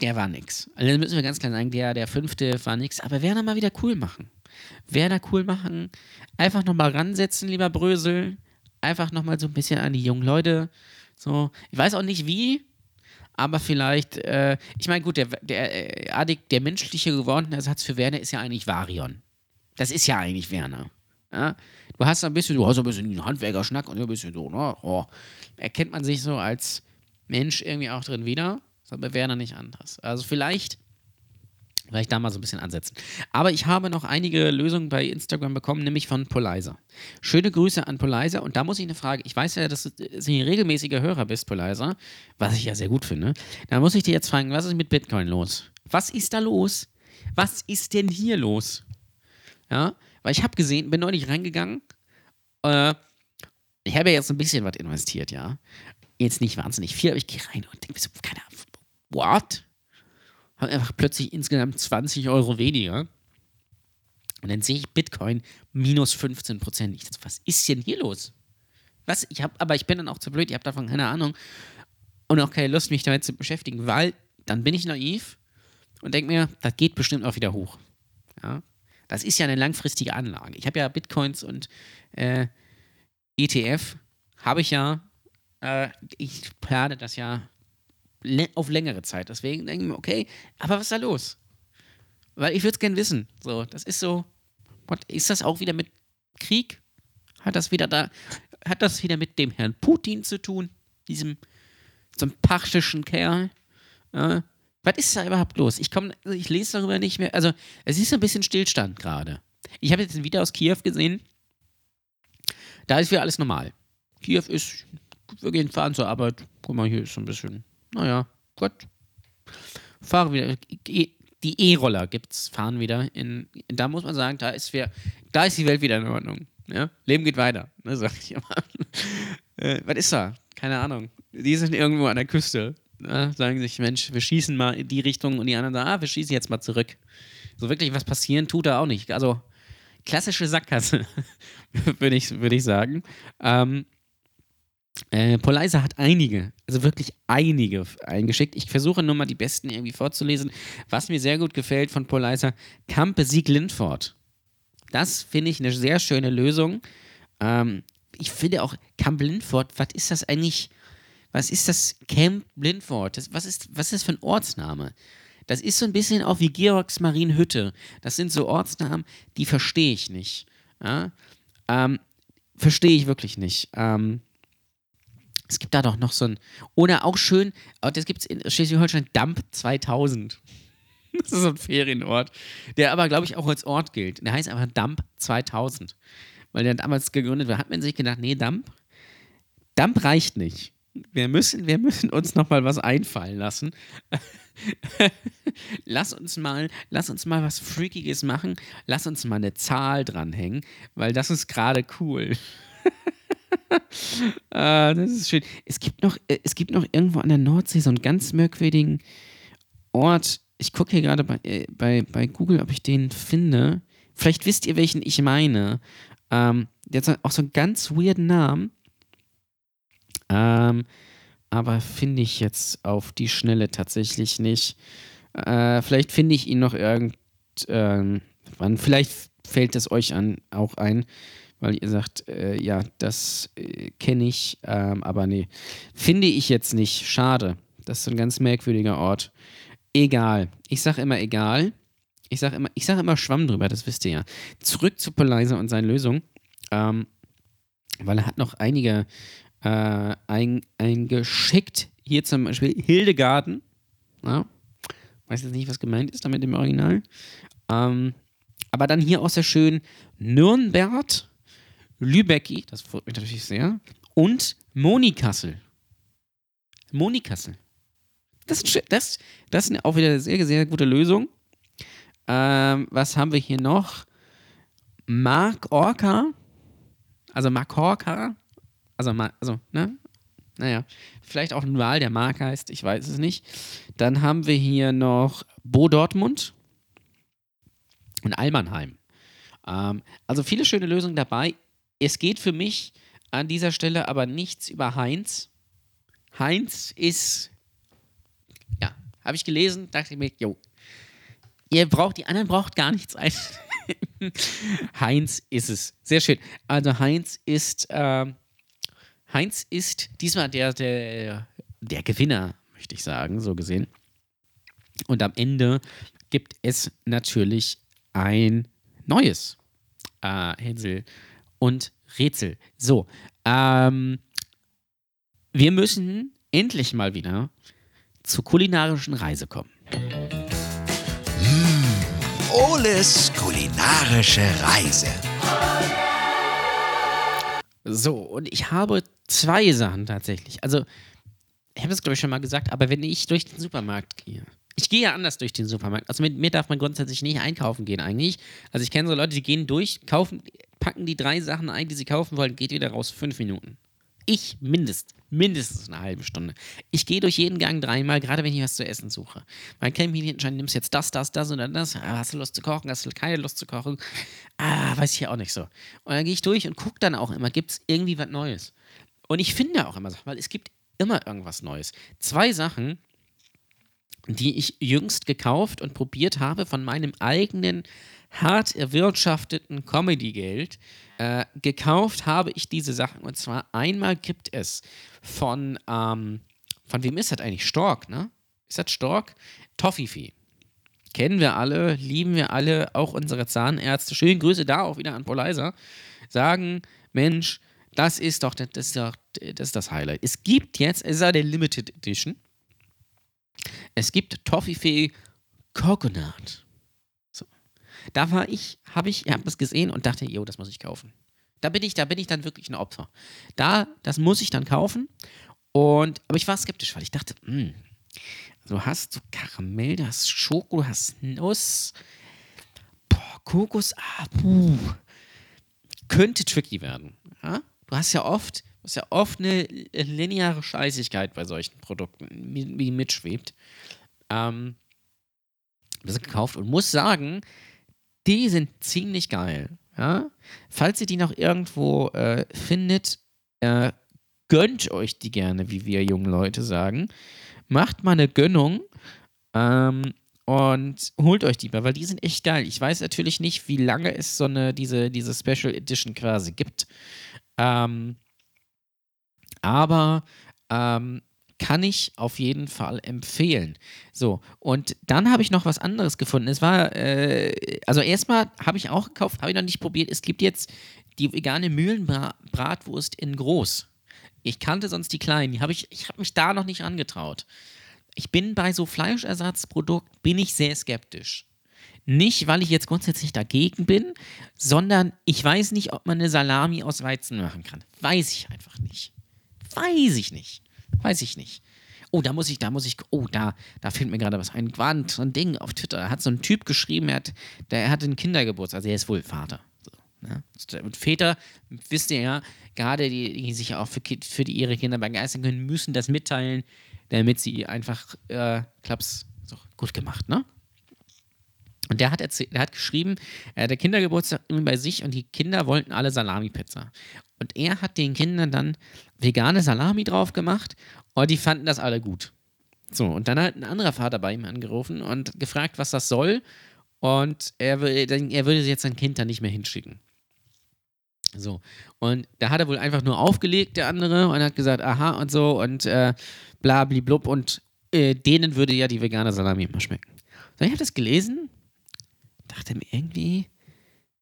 der war nix. Also müssen wir ganz klar sagen, der, der fünfte war nix, aber Werner mal wieder cool machen. Werner cool machen, einfach nochmal ransetzen, lieber Brösel. Einfach nochmal so ein bisschen an die jungen Leute. So, ich weiß auch nicht wie, aber vielleicht, äh, ich meine, gut, der, der, äh, der menschliche gewordene Ersatz für Werner ist ja eigentlich Varion. Das ist ja eigentlich Werner. Ja? Du hast ein bisschen, du hast ein bisschen einen Handwerkerschnack und ein bisschen so, ne? Oh, erkennt man sich so als Mensch irgendwie auch drin wieder. Das ist bei Werner nicht anders. Also vielleicht Vielleicht da mal so ein bisschen ansetzen. Aber ich habe noch einige Lösungen bei Instagram bekommen, nämlich von Polizer. Schöne Grüße an Polizer. Und da muss ich eine Frage. Ich weiß ja, dass du ein regelmäßiger Hörer bist, Polizer, was ich ja sehr gut finde. Da muss ich dir jetzt fragen, was ist mit Bitcoin los? Was ist da los? Was ist denn hier los? Ja, weil ich habe gesehen, bin neulich reingegangen. Äh, ich habe ja jetzt ein bisschen was investiert, ja. Jetzt nicht wahnsinnig viel, aber ich gehe rein und denke mir so, keine Ahnung, what? Habe einfach plötzlich insgesamt 20 Euro weniger. Und dann sehe ich Bitcoin minus 15 Prozent. Ich dachte, was ist denn hier los? Was? Ich habe, aber ich bin dann auch zu blöd, ich habe davon keine Ahnung und auch keine Lust, mich damit zu beschäftigen, weil dann bin ich naiv und denke mir, das geht bestimmt auch wieder hoch. Ja? Das ist ja eine langfristige Anlage. Ich habe ja Bitcoins und äh, ETF, habe ich ja. Äh, ich plane das ja auf längere Zeit. Deswegen denke ich mir, okay, aber was ist da los? Weil ich würde es gerne wissen. So, das ist so. Ist das auch wieder mit Krieg? Hat das wieder da, hat das wieder mit dem Herrn Putin zu tun? Diesem sympathischen Kerl? Äh, was ist da überhaupt los? Ich komme, also ich lese darüber nicht mehr. Also, es ist ein bisschen Stillstand gerade. Ich habe jetzt ein Video aus Kiew gesehen. Da ist wieder alles normal. Kiew ist, wir gehen fahren zur Arbeit. Guck mal, hier ist so ein bisschen naja, gut. Fahre wieder. Die E-Roller gibt's, fahren wieder. In, da muss man sagen, da ist, wir, da ist die Welt wieder in Ordnung. Ja? Leben geht weiter, ne, sag ich immer. äh, was ist da? Keine Ahnung. Die sind irgendwo an der Küste. Ne? Sagen sich, Mensch, wir schießen mal in die Richtung und die anderen sagen, ah, wir schießen jetzt mal zurück. So wirklich was passieren tut da auch nicht. Also klassische Sackgasse, würde ich, würd ich sagen. Ähm, äh, Polizer hat einige, also wirklich einige eingeschickt. Ich versuche nur mal die besten irgendwie vorzulesen. Was mir sehr gut gefällt von Polizer, Camp Sieg Lindford. Das finde ich eine sehr schöne Lösung. Ähm, ich finde auch Camp Lindford, was ist das eigentlich? Was ist das Camp Lindford? Das, was, ist, was ist das für ein Ortsname? Das ist so ein bisschen auch wie Georgs Marienhütte. Das sind so Ortsnamen, die verstehe ich nicht. Ja? Ähm, verstehe ich wirklich nicht. Ähm, es gibt da doch noch so ein. Oder auch schön, das gibt es in Schleswig-Holstein, Dump 2000. Das ist so ein Ferienort, der aber, glaube ich, auch als Ort gilt. Der heißt einfach Dump 2000. Weil der damals gegründet war, hat man sich gedacht, nee, Dump, Dump reicht nicht. Wir müssen, wir müssen uns noch mal was einfallen lassen. lass uns mal, lass uns mal was Freakiges machen. Lass uns mal eine Zahl dranhängen, weil das ist gerade cool. ah, das ist schön. Es gibt, noch, äh, es gibt noch irgendwo an der Nordsee so einen ganz merkwürdigen Ort. Ich gucke hier gerade bei, äh, bei, bei Google, ob ich den finde. Vielleicht wisst ihr, welchen ich meine. Ähm, der hat auch so einen ganz weirden Namen. Ähm, aber finde ich jetzt auf die Schnelle tatsächlich nicht. Äh, vielleicht finde ich ihn noch irgendwann. Ähm, vielleicht fällt es euch an, auch ein weil ihr sagt, äh, ja, das äh, kenne ich, ähm, aber nee, finde ich jetzt nicht. Schade. Das ist ein ganz merkwürdiger Ort. egal. Ich sag immer egal. Ich sag immer, sag immer Schwamm drüber, das wisst ihr ja. Zurück zu Polizer und seinen Lösungen. Ähm, weil er hat noch einige äh, ein, eingeschickt. Hier zum Beispiel Hildegarden. Ja. Weiß jetzt nicht, was gemeint ist damit im Original. Ähm, aber dann hier auch sehr schön Nürnberg, Lübecki, das freut mich natürlich sehr, und Monikassel. Monikassel. Das, das, das ist auch wieder sehr, sehr gute Lösung. Ähm, was haben wir hier noch? Mark Orca. Also Mark Orca. Also, also, ne? Naja, vielleicht auch ein Wahl, der Mark heißt, ich weiß es nicht. Dann haben wir hier noch Bo Dortmund und Almannheim. Ähm, also viele schöne Lösungen dabei. Es geht für mich an dieser Stelle aber nichts über Heinz. Heinz ist, ja, habe ich gelesen, dachte ich mir, jo, ihr braucht, die anderen braucht gar nichts ein. Heinz ist es. Sehr schön. Also Heinz ist, ähm, Heinz ist diesmal der, der, der Gewinner, möchte ich sagen, so gesehen. Und am Ende gibt es natürlich ein neues äh, Hänsel und Rätsel. So, ähm, wir müssen endlich mal wieder zur kulinarischen Reise kommen. Mmh, Oles kulinarische Reise. So, und ich habe zwei Sachen tatsächlich. Also, ich habe es, glaube ich, schon mal gesagt, aber wenn ich durch den Supermarkt gehe, ich gehe ja anders durch den Supermarkt. Also mit mir darf man grundsätzlich nicht einkaufen gehen eigentlich. Also ich kenne so Leute, die gehen durch, kaufen, packen die drei Sachen ein, die sie kaufen wollen, geht wieder raus. Fünf Minuten. Ich mindest, mindestens eine halbe Stunde. Ich gehe durch jeden Gang dreimal, gerade wenn ich was zu essen suche. Mein Camping entscheidet, nimmst jetzt das, das, das dann das. Ah, hast du Lust zu kochen? Hast du keine Lust zu kochen? Ah, weiß ich ja auch nicht so. Und dann gehe ich durch und gucke dann auch immer, gibt es irgendwie was Neues? Und ich finde auch immer, weil es gibt immer irgendwas Neues. Zwei Sachen, die ich jüngst gekauft und probiert habe von meinem eigenen hart erwirtschafteten Comedy-Geld. Äh, gekauft habe ich diese Sachen und zwar einmal gibt es von, ähm, von wem ist das eigentlich? Stork, ne? Ist das Stork? Toffifee. Kennen wir alle, lieben wir alle, auch unsere Zahnärzte. Schöne Grüße da auch wieder an Polizer. Sagen, Mensch, das ist doch das, ist doch, das, ist das Highlight. Es gibt jetzt, es ist ja der Limited Edition es gibt Toffifee Coconut. Da war ich, habe ich, habe das gesehen und dachte, jo, das muss ich kaufen. Da bin ich, da bin ich dann wirklich ein Opfer. Da, das muss ich dann kaufen. Und, aber ich war skeptisch, weil ich dachte, mh, hm, du hast so Karamell, du hast Schoko, du hast Nuss, boah, Kokos, ah, puh. Könnte tricky werden. Ja? Du hast ja oft, das ist ja oft eine lineare Scheißigkeit bei solchen Produkten, wie mitschwebt. Ähm, das gekauft und muss sagen, die sind ziemlich geil. Ja? Falls ihr die noch irgendwo äh, findet, äh, gönnt euch die gerne, wie wir jungen Leute sagen. Macht mal eine Gönnung ähm, und holt euch die mal, weil die sind echt geil. Ich weiß natürlich nicht, wie lange es so eine, diese, diese Special Edition quasi gibt. Ähm, aber ähm, kann ich auf jeden Fall empfehlen. So, und dann habe ich noch was anderes gefunden. Es war, äh, also erstmal habe ich auch gekauft, habe ich noch nicht probiert. Es gibt jetzt die vegane Mühlenbratwurst in groß. Ich kannte sonst die kleinen, die habe ich, ich habe mich da noch nicht angetraut. Ich bin bei so Fleischersatzprodukten, bin ich sehr skeptisch. Nicht, weil ich jetzt grundsätzlich dagegen bin, sondern ich weiß nicht, ob man eine Salami aus Weizen machen kann. Weiß ich einfach nicht. Weiß ich nicht. Weiß ich nicht. Oh, da muss ich, da muss ich, oh, da, da fällt mir gerade was ein. War so ein Ding auf Twitter. Da hat so ein Typ geschrieben, er hat, der hat einen Kindergeburtstag, also er ist wohl Vater. So, ne? Und Väter, wisst ihr ja, gerade die, die sich auch für, für die, ihre Kinder begeistern können, müssen das mitteilen, damit sie einfach, äh, klaps, so, gut gemacht, ne? Und der hat, erzählt, der hat geschrieben, er hatte Kindergeburtstag bei sich und die Kinder wollten alle Salami-Pizza. Und er hat den Kindern dann vegane Salami drauf gemacht und die fanden das alle gut. So, und dann hat ein anderer Vater bei ihm angerufen und gefragt, was das soll. Und er, er würde jetzt sein Kind dann nicht mehr hinschicken. So, und da hat er wohl einfach nur aufgelegt, der andere, und hat gesagt, aha und so und äh, blabli blub und äh, denen würde ja die vegane Salami immer schmecken. So, ich habe das gelesen, dachte mir irgendwie,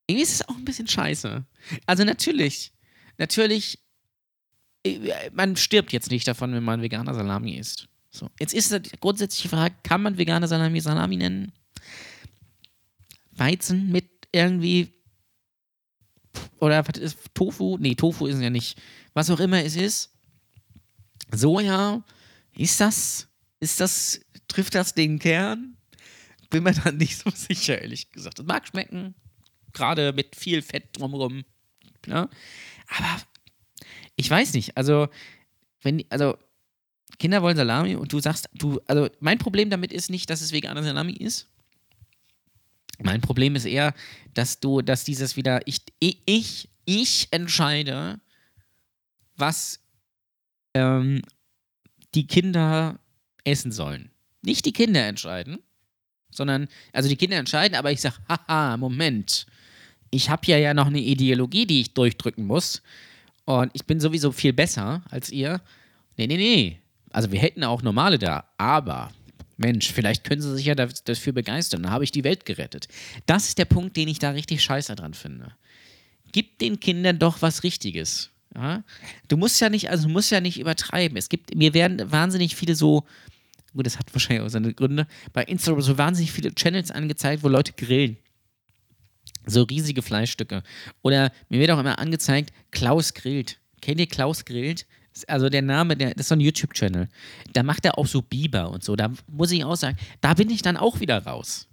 irgendwie ist es auch ein bisschen scheiße. Also natürlich, natürlich, äh, man stirbt jetzt nicht davon, wenn man veganer Salami isst. So. Jetzt ist die grundsätzliche Frage, kann man vegane Salami Salami nennen? Weizen mit irgendwie oder was ist Tofu? Nee, Tofu ist ja nicht. Was auch immer es ist. Soja, ist das, ist das, trifft das den Kern? Bin mir da nicht so sicher, ehrlich gesagt. Das mag schmecken, gerade mit viel Fett drumherum. Ja? Aber ich weiß nicht, also, wenn, also, Kinder wollen Salami und du sagst, du, also, mein Problem damit ist nicht, dass es veganer Salami ist. Mein Problem ist eher, dass du, dass dieses wieder, ich, ich, ich entscheide, was ähm, die Kinder essen sollen. Nicht die Kinder entscheiden, sondern, also die Kinder entscheiden, aber ich sage, haha, Moment, ich habe ja ja noch eine Ideologie, die ich durchdrücken muss und ich bin sowieso viel besser als ihr. Nee, nee, nee. Also wir hätten auch normale da, aber Mensch, vielleicht können sie sich ja dafür begeistern, dann habe ich die Welt gerettet. Das ist der Punkt, den ich da richtig scheiße dran finde. Gib den Kindern doch was Richtiges. Ja? Du musst ja nicht, also du musst ja nicht übertreiben. Es gibt, mir werden wahnsinnig viele so, gut, das hat wahrscheinlich auch seine Gründe, bei Instagram so wahnsinnig viele Channels angezeigt, wo Leute grillen. So riesige Fleischstücke. Oder mir wird auch immer angezeigt, Klaus grillt. Kennt ihr Klaus grillt? Also der Name, der, das ist so ein YouTube-Channel. Da macht er auch so Biber und so. Da muss ich auch sagen, da bin ich dann auch wieder raus.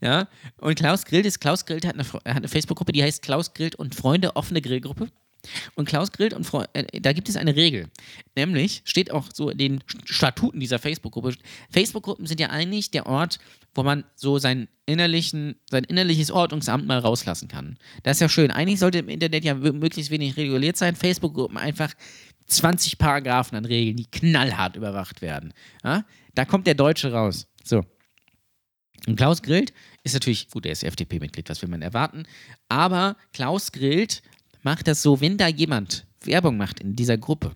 Ja, und Klaus Grillt ist, Klaus Grillt hat eine, eine Facebook-Gruppe, die heißt Klaus Grillt und Freunde offene Grillgruppe. Und Klaus Grillt und Freunde, äh, da gibt es eine Regel. Nämlich steht auch so in den Statuten dieser Facebook-Gruppe. Facebook-Gruppen sind ja eigentlich der Ort, wo man so sein, innerlichen, sein innerliches Ordnungsamt mal rauslassen kann. Das ist ja schön. Eigentlich sollte im Internet ja möglichst wenig reguliert sein. Facebook-Gruppen einfach 20 Paragraphen an Regeln, die knallhart überwacht werden. Ja? Da kommt der Deutsche raus. So. Und Klaus Grillt ist natürlich, gut, er ist FDP-Mitglied, was will man erwarten, aber Klaus Grillt macht das so, wenn da jemand Werbung macht in dieser Gruppe,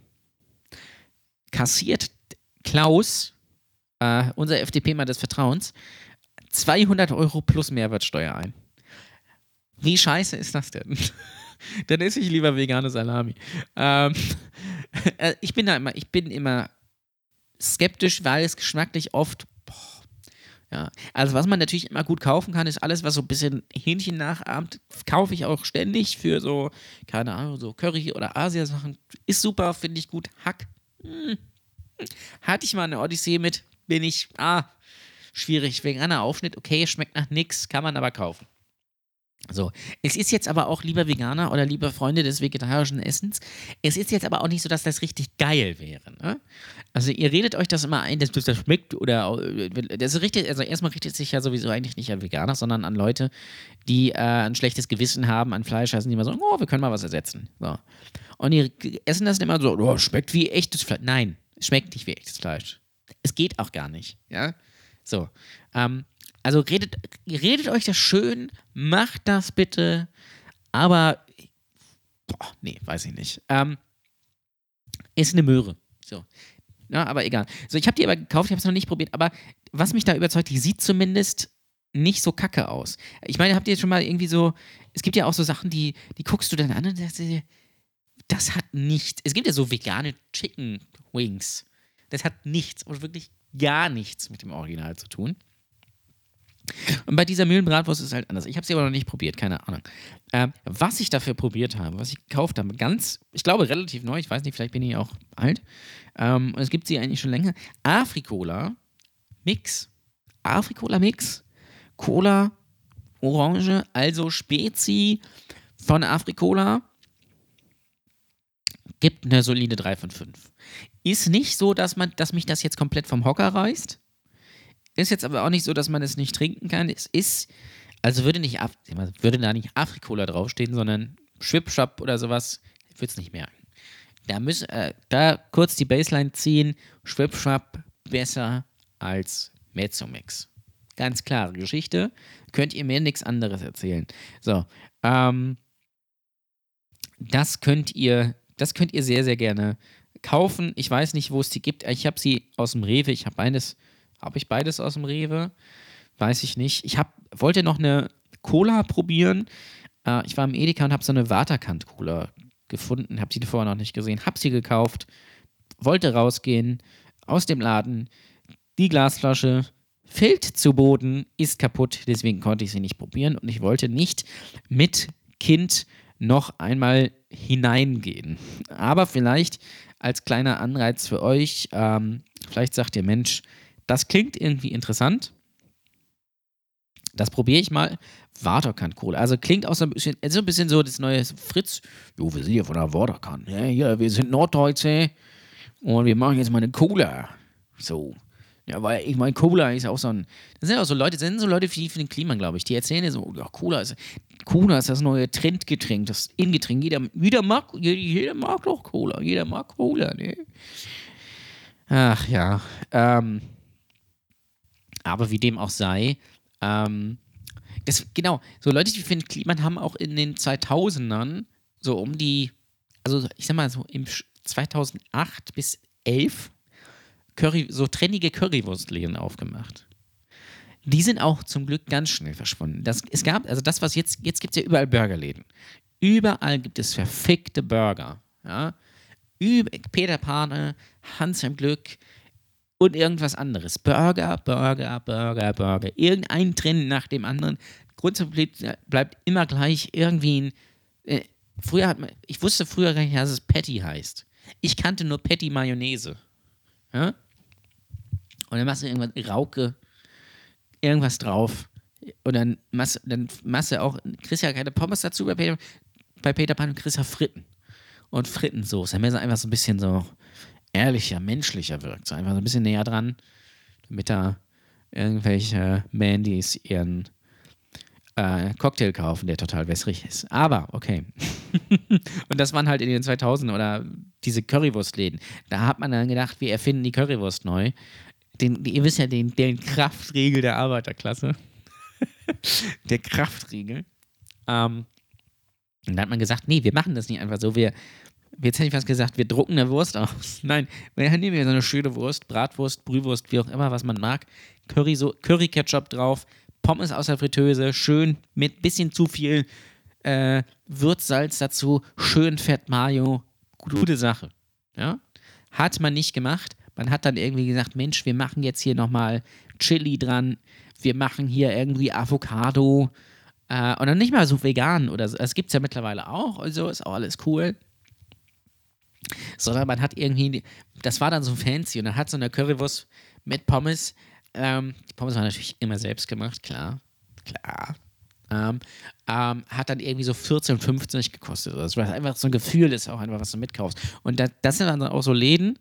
kassiert Klaus, äh, unser FDP-Mann des Vertrauens, 200 Euro plus Mehrwertsteuer ein. Wie scheiße ist das denn? Dann esse ich lieber vegane Salami. Ähm, äh, ich bin da immer, ich bin immer skeptisch, weil es geschmacklich oft ja, also was man natürlich immer gut kaufen kann, ist alles, was so ein bisschen Hähnchen nachahmt. Kaufe ich auch ständig für so, keine Ahnung, so Curry oder Asiasachen. Ist super, finde ich gut. Hack. Hm. Hatte ich mal eine Odyssee mit, bin ich, ah, schwierig. Wegen einer Aufschnitt, okay, schmeckt nach nix, kann man aber kaufen. So, es ist jetzt aber auch, lieber Veganer oder lieber Freunde des vegetarischen Essens, es ist jetzt aber auch nicht so, dass das richtig geil wäre. Ne? Also ihr redet euch das immer ein, dass das schmeckt oder das richtet, also erstmal richtet sich ja sowieso eigentlich nicht an Veganer, sondern an Leute, die äh, ein schlechtes Gewissen haben an Fleisch, heißen die immer so, oh, wir können mal was ersetzen. So. Und die essen das immer so, oh, schmeckt wie echtes Fleisch. Nein, es schmeckt nicht wie echtes Fleisch. Es geht auch gar nicht. Ja, so. Ähm, also redet, redet euch das schön, macht das bitte, aber boah, nee, weiß ich nicht. Ähm, ist eine Möhre. So. Ja, aber egal. So, ich habe die aber gekauft, ich habe es noch nicht probiert, aber was mich da überzeugt, die sieht zumindest nicht so kacke aus. Ich meine, habt ihr jetzt schon mal irgendwie so, es gibt ja auch so Sachen, die, die guckst du dann an und sagst dir, das hat nichts. Es gibt ja so vegane Chicken Wings. Das hat nichts und wirklich gar nichts mit dem Original zu tun. Und bei dieser Mühlenbratwurst ist es halt anders. Ich habe sie aber noch nicht probiert, keine Ahnung. Ähm, was ich dafür probiert habe, was ich gekauft habe, ganz, ich glaube relativ neu, ich weiß nicht, vielleicht bin ich auch alt. Ähm, es gibt sie eigentlich schon länger. Afrikola Mix. Afrikola Mix. Cola, Orange, also Spezi von Afrikola. Gibt eine solide 3 von 5. Ist nicht so, dass, man, dass mich das jetzt komplett vom Hocker reißt. Ist jetzt aber auch nicht so, dass man es nicht trinken kann. Es ist, also würde nicht, würde da nicht Afrikola draufstehen, sondern Schwipschwapp oder sowas, würde es nicht merken. Da, müssen, äh, da kurz die Baseline ziehen, Schwipschwapp besser als Mezzomix. Ganz klare Geschichte. Könnt ihr mir nichts anderes erzählen. So, ähm, das könnt ihr, das könnt ihr sehr, sehr gerne kaufen. Ich weiß nicht, wo es die gibt. Ich habe sie aus dem Rewe. Ich habe beides. Habe ich beides aus dem Rewe? Weiß ich nicht. Ich hab, wollte noch eine Cola probieren. Äh, ich war im Edeka und habe so eine Waterkant-Cola gefunden. Habe sie vorher noch nicht gesehen. Habe sie gekauft. Wollte rausgehen aus dem Laden. Die Glasflasche fällt zu Boden, ist kaputt. Deswegen konnte ich sie nicht probieren. Und ich wollte nicht mit Kind noch einmal hineingehen. Aber vielleicht als kleiner Anreiz für euch, ähm, vielleicht sagt ihr, Mensch, das klingt irgendwie interessant. Das probiere ich mal. Waterkant Cola. Also klingt auch so ein bisschen, so ein bisschen so das neue Fritz. Jo, wir sind hier von der Waterkant. Ja, ja, wir sind Norddeutsche und wir machen jetzt mal eine Cola. So. Ja, weil ich meine, Cola ist auch so ein. Das sind auch so Leute, das sind so Leute wie für den Klima, glaube ich. Die erzählen ja so, ja, Cola ist, Cola ist das neue Trendgetränk, das Ingetränk. Jeder, jeder, mag, jeder mag doch Cola. Jeder mag Cola, ne? Ach ja. Ähm, aber wie dem auch sei, ähm, das, genau, so Leute, die für den Klima haben auch in den 2000ern so um die, also ich sag mal so im 2008 bis 11 Curry, so trennige Currywurstläden aufgemacht. Die sind auch zum Glück ganz schnell verschwunden. Das, es gab, also das, was jetzt, jetzt gibt es ja überall Burgerläden. Überall gibt es verfickte Burger. Ja? Über, Peter Pane, Hans im Glück und irgendwas anderes. Burger, Burger, Burger, Burger. Irgendein Trend nach dem anderen. Grundsätzlich bleibt immer gleich irgendwie ein. Äh, früher hat man, ich wusste früher gar nicht, dass es Patty heißt. Ich kannte nur Patty Mayonnaise. Ja? Und dann machst du irgendwas, Rauke, irgendwas drauf. Und dann machst, dann machst du auch, kriegst ja keine Pommes dazu bei Peter, bei Peter Pan und kriegst ja Fritten. Und Frittensoße. Damit er einfach so ein bisschen so ehrlicher, menschlicher wirkt. So einfach so ein bisschen näher dran, damit da irgendwelche Mandys ihren äh, Cocktail kaufen, der total wässrig ist. Aber, okay. und das waren halt in den 2000 oder diese Currywurstläden. Da hat man dann gedacht, wir erfinden die Currywurst neu den, ihr wisst ja, den, den Kraftriegel der Arbeiterklasse. der Kraftriegel. Ähm, und da hat man gesagt, nee, wir machen das nicht einfach so. Wir, jetzt hätte ich fast gesagt, wir drucken eine Wurst aus. Nein, wir nehmen wir so eine schöne Wurst, Bratwurst, Brühwurst, wie auch immer, was man mag. Curry, so, Curry Ketchup drauf, Pommes aus der Fritteuse, schön mit bisschen zu viel äh, Würzsalz dazu, schön Fett Mayo. Gute Sache. Ja? Hat man nicht gemacht, man hat dann irgendwie gesagt, Mensch, wir machen jetzt hier nochmal Chili dran, wir machen hier irgendwie Avocado äh, und dann nicht mal so vegan oder so. Das gibt es ja mittlerweile auch, also ist auch alles cool. Sondern man hat irgendwie, das war dann so fancy und dann hat so eine Currywurst mit Pommes. Ähm, die Pommes waren natürlich immer selbst gemacht, klar, klar. Ähm, ähm, hat dann irgendwie so 14,50 gekostet. Das war einfach so ein Gefühl, das ist auch einfach, was du mitkaufst. Und das, das sind dann auch so Läden,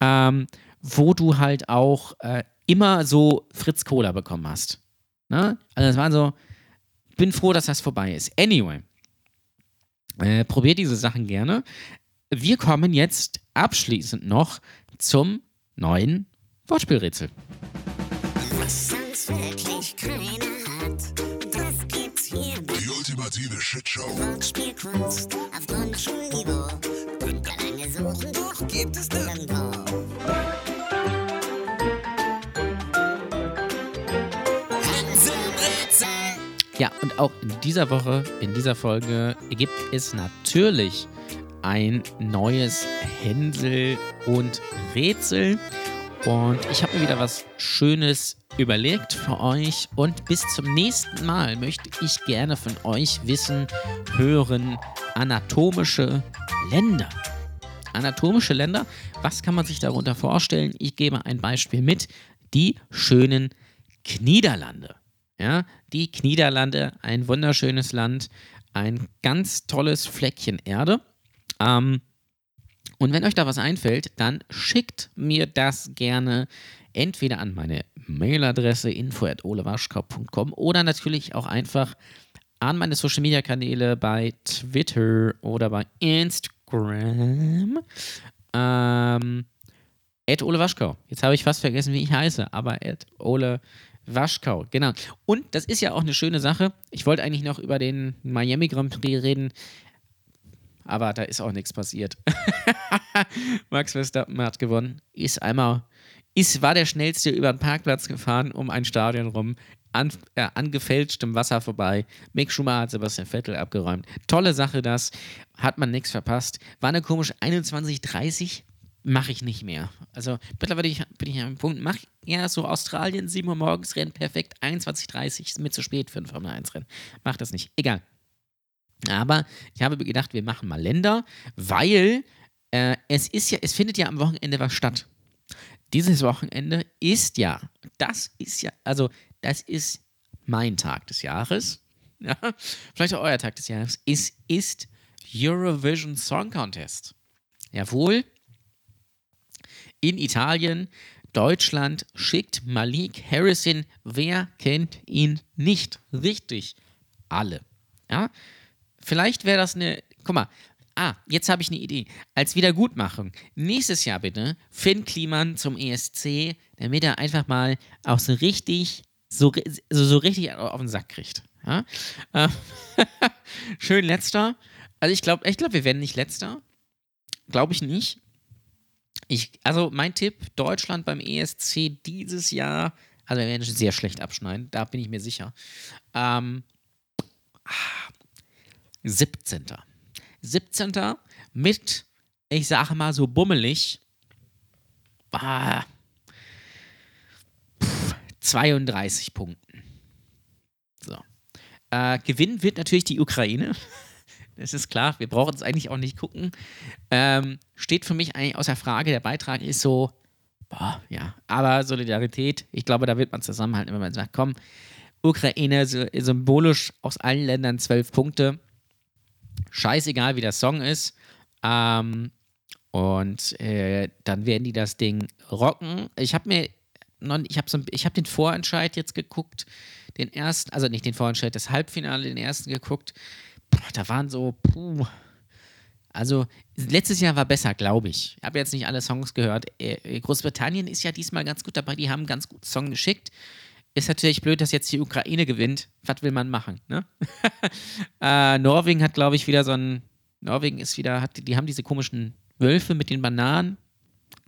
ähm, wo du halt auch äh, immer so Fritz Cola bekommen hast. Ne? Also das war so, bin froh, dass das vorbei ist. Anyway, äh, probiert diese Sachen gerne. Wir kommen jetzt abschließend noch zum neuen Wortspielrätsel. Was sonst wirklich keiner hat, das gibt's hier. Die ultimative Shitshow. Wortspielkunst auf Grundschulniveau. Könnt ihr lange suchen, doch gibt es nirgendwo. Ja, und auch in dieser Woche, in dieser Folge gibt es natürlich ein neues Hänsel und Rätsel. Und ich habe mir wieder was Schönes überlegt für euch. Und bis zum nächsten Mal möchte ich gerne von euch wissen, hören, anatomische Länder. Anatomische Länder, was kann man sich darunter vorstellen? Ich gebe ein Beispiel mit. Die schönen Kniederlande. Ja, die Niederlande, ein wunderschönes Land, ein ganz tolles Fleckchen Erde. Ähm, und wenn euch da was einfällt, dann schickt mir das gerne entweder an meine Mailadresse info.olewaschkau.com oder natürlich auch einfach an meine Social Media Kanäle bei Twitter oder bei Instagram. Ähm, Ole Waschkau. Jetzt habe ich fast vergessen, wie ich heiße, aber Ole Waschkau, genau. Und das ist ja auch eine schöne Sache. Ich wollte eigentlich noch über den Miami Grand Prix reden. Aber da ist auch nichts passiert. Max Verstappen hat gewonnen, ist einmal, ist, war der schnellste über den Parkplatz gefahren, um ein Stadion rum, an, äh, an Wasser vorbei. Mick Schumacher hat Sebastian Vettel abgeräumt. Tolle Sache das, hat man nichts verpasst. War eine komische 21:30 mache ich nicht mehr. Also mittlerweile bin ich, bin ich an einem Punkt, mach ja so Australien, 7 Uhr morgens Rennen, perfekt, 21.30 ist mir zu spät für ein Formel 1 Rennen. Mach das nicht. Egal. Aber ich habe gedacht, wir machen mal Länder, weil äh, es ist ja, es findet ja am Wochenende was statt. Dieses Wochenende ist ja, das ist ja, also das ist mein Tag des Jahres. Ja, vielleicht auch euer Tag des Jahres. Es ist Eurovision Song Contest. Jawohl, in Italien. Deutschland schickt Malik Harrison. Wer kennt ihn nicht? Richtig. Alle. Ja? Vielleicht wäre das eine. Guck mal. Ah, jetzt habe ich eine Idee. Als Wiedergutmachung. Nächstes Jahr bitte Finn Kliman zum ESC, damit er einfach mal auch so richtig, so, so, so richtig auf den Sack kriegt. Ja? Ähm, schön letzter. Also ich glaube, ich glaube, wir werden nicht letzter. Glaube ich nicht. Ich, also mein Tipp, Deutschland beim ESC dieses Jahr, also wir werden sehr schlecht abschneiden, da bin ich mir sicher. Ähm, 17. 17. mit, ich sage mal so bummelig, ah, 32 Punkten. So. Äh, gewinnen wird natürlich die Ukraine. Das ist klar, wir brauchen es eigentlich auch nicht gucken. Ähm, steht für mich eigentlich außer Frage. Der Beitrag ist so, boah, ja. Aber Solidarität, ich glaube, da wird man zusammenhalten, wenn man sagt, komm, Ukraine symbolisch aus allen Ländern zwölf Punkte. Scheißegal, wie der Song ist. Ähm, und äh, dann werden die das Ding rocken. Ich habe mir ich habe so, hab den Vorentscheid jetzt geguckt, den ersten, also nicht den Vorentscheid, das Halbfinale, den ersten geguckt da waren so, puh. Also, letztes Jahr war besser, glaube ich. Ich habe jetzt nicht alle Songs gehört. Äh, Großbritannien ist ja diesmal ganz gut dabei. Die haben einen ganz guten Song geschickt. Ist natürlich blöd, dass jetzt die Ukraine gewinnt. Was will man machen, ne? äh, Norwegen hat, glaube ich, wieder so ein. Norwegen ist wieder, hat, die haben diese komischen Wölfe mit den Bananen.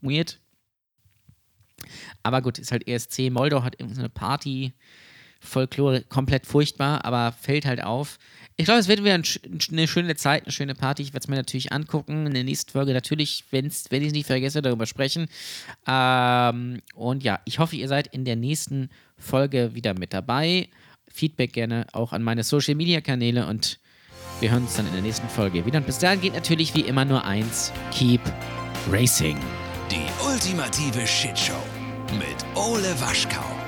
Weird. Aber gut, ist halt ESC. Moldau hat irgendeine Party. Folklore komplett furchtbar, aber fällt halt auf. Ich glaube, es wird wieder ein, eine schöne Zeit, eine schöne Party. Ich werde es mir natürlich angucken. In der nächsten Folge natürlich, wenn's, wenn ich es nicht vergesse, darüber sprechen. Ähm, und ja, ich hoffe, ihr seid in der nächsten Folge wieder mit dabei. Feedback gerne auch an meine Social Media Kanäle und wir hören uns dann in der nächsten Folge wieder. Und bis dahin geht natürlich wie immer nur eins: Keep Racing. Die ultimative Shitshow mit Ole Waschkau.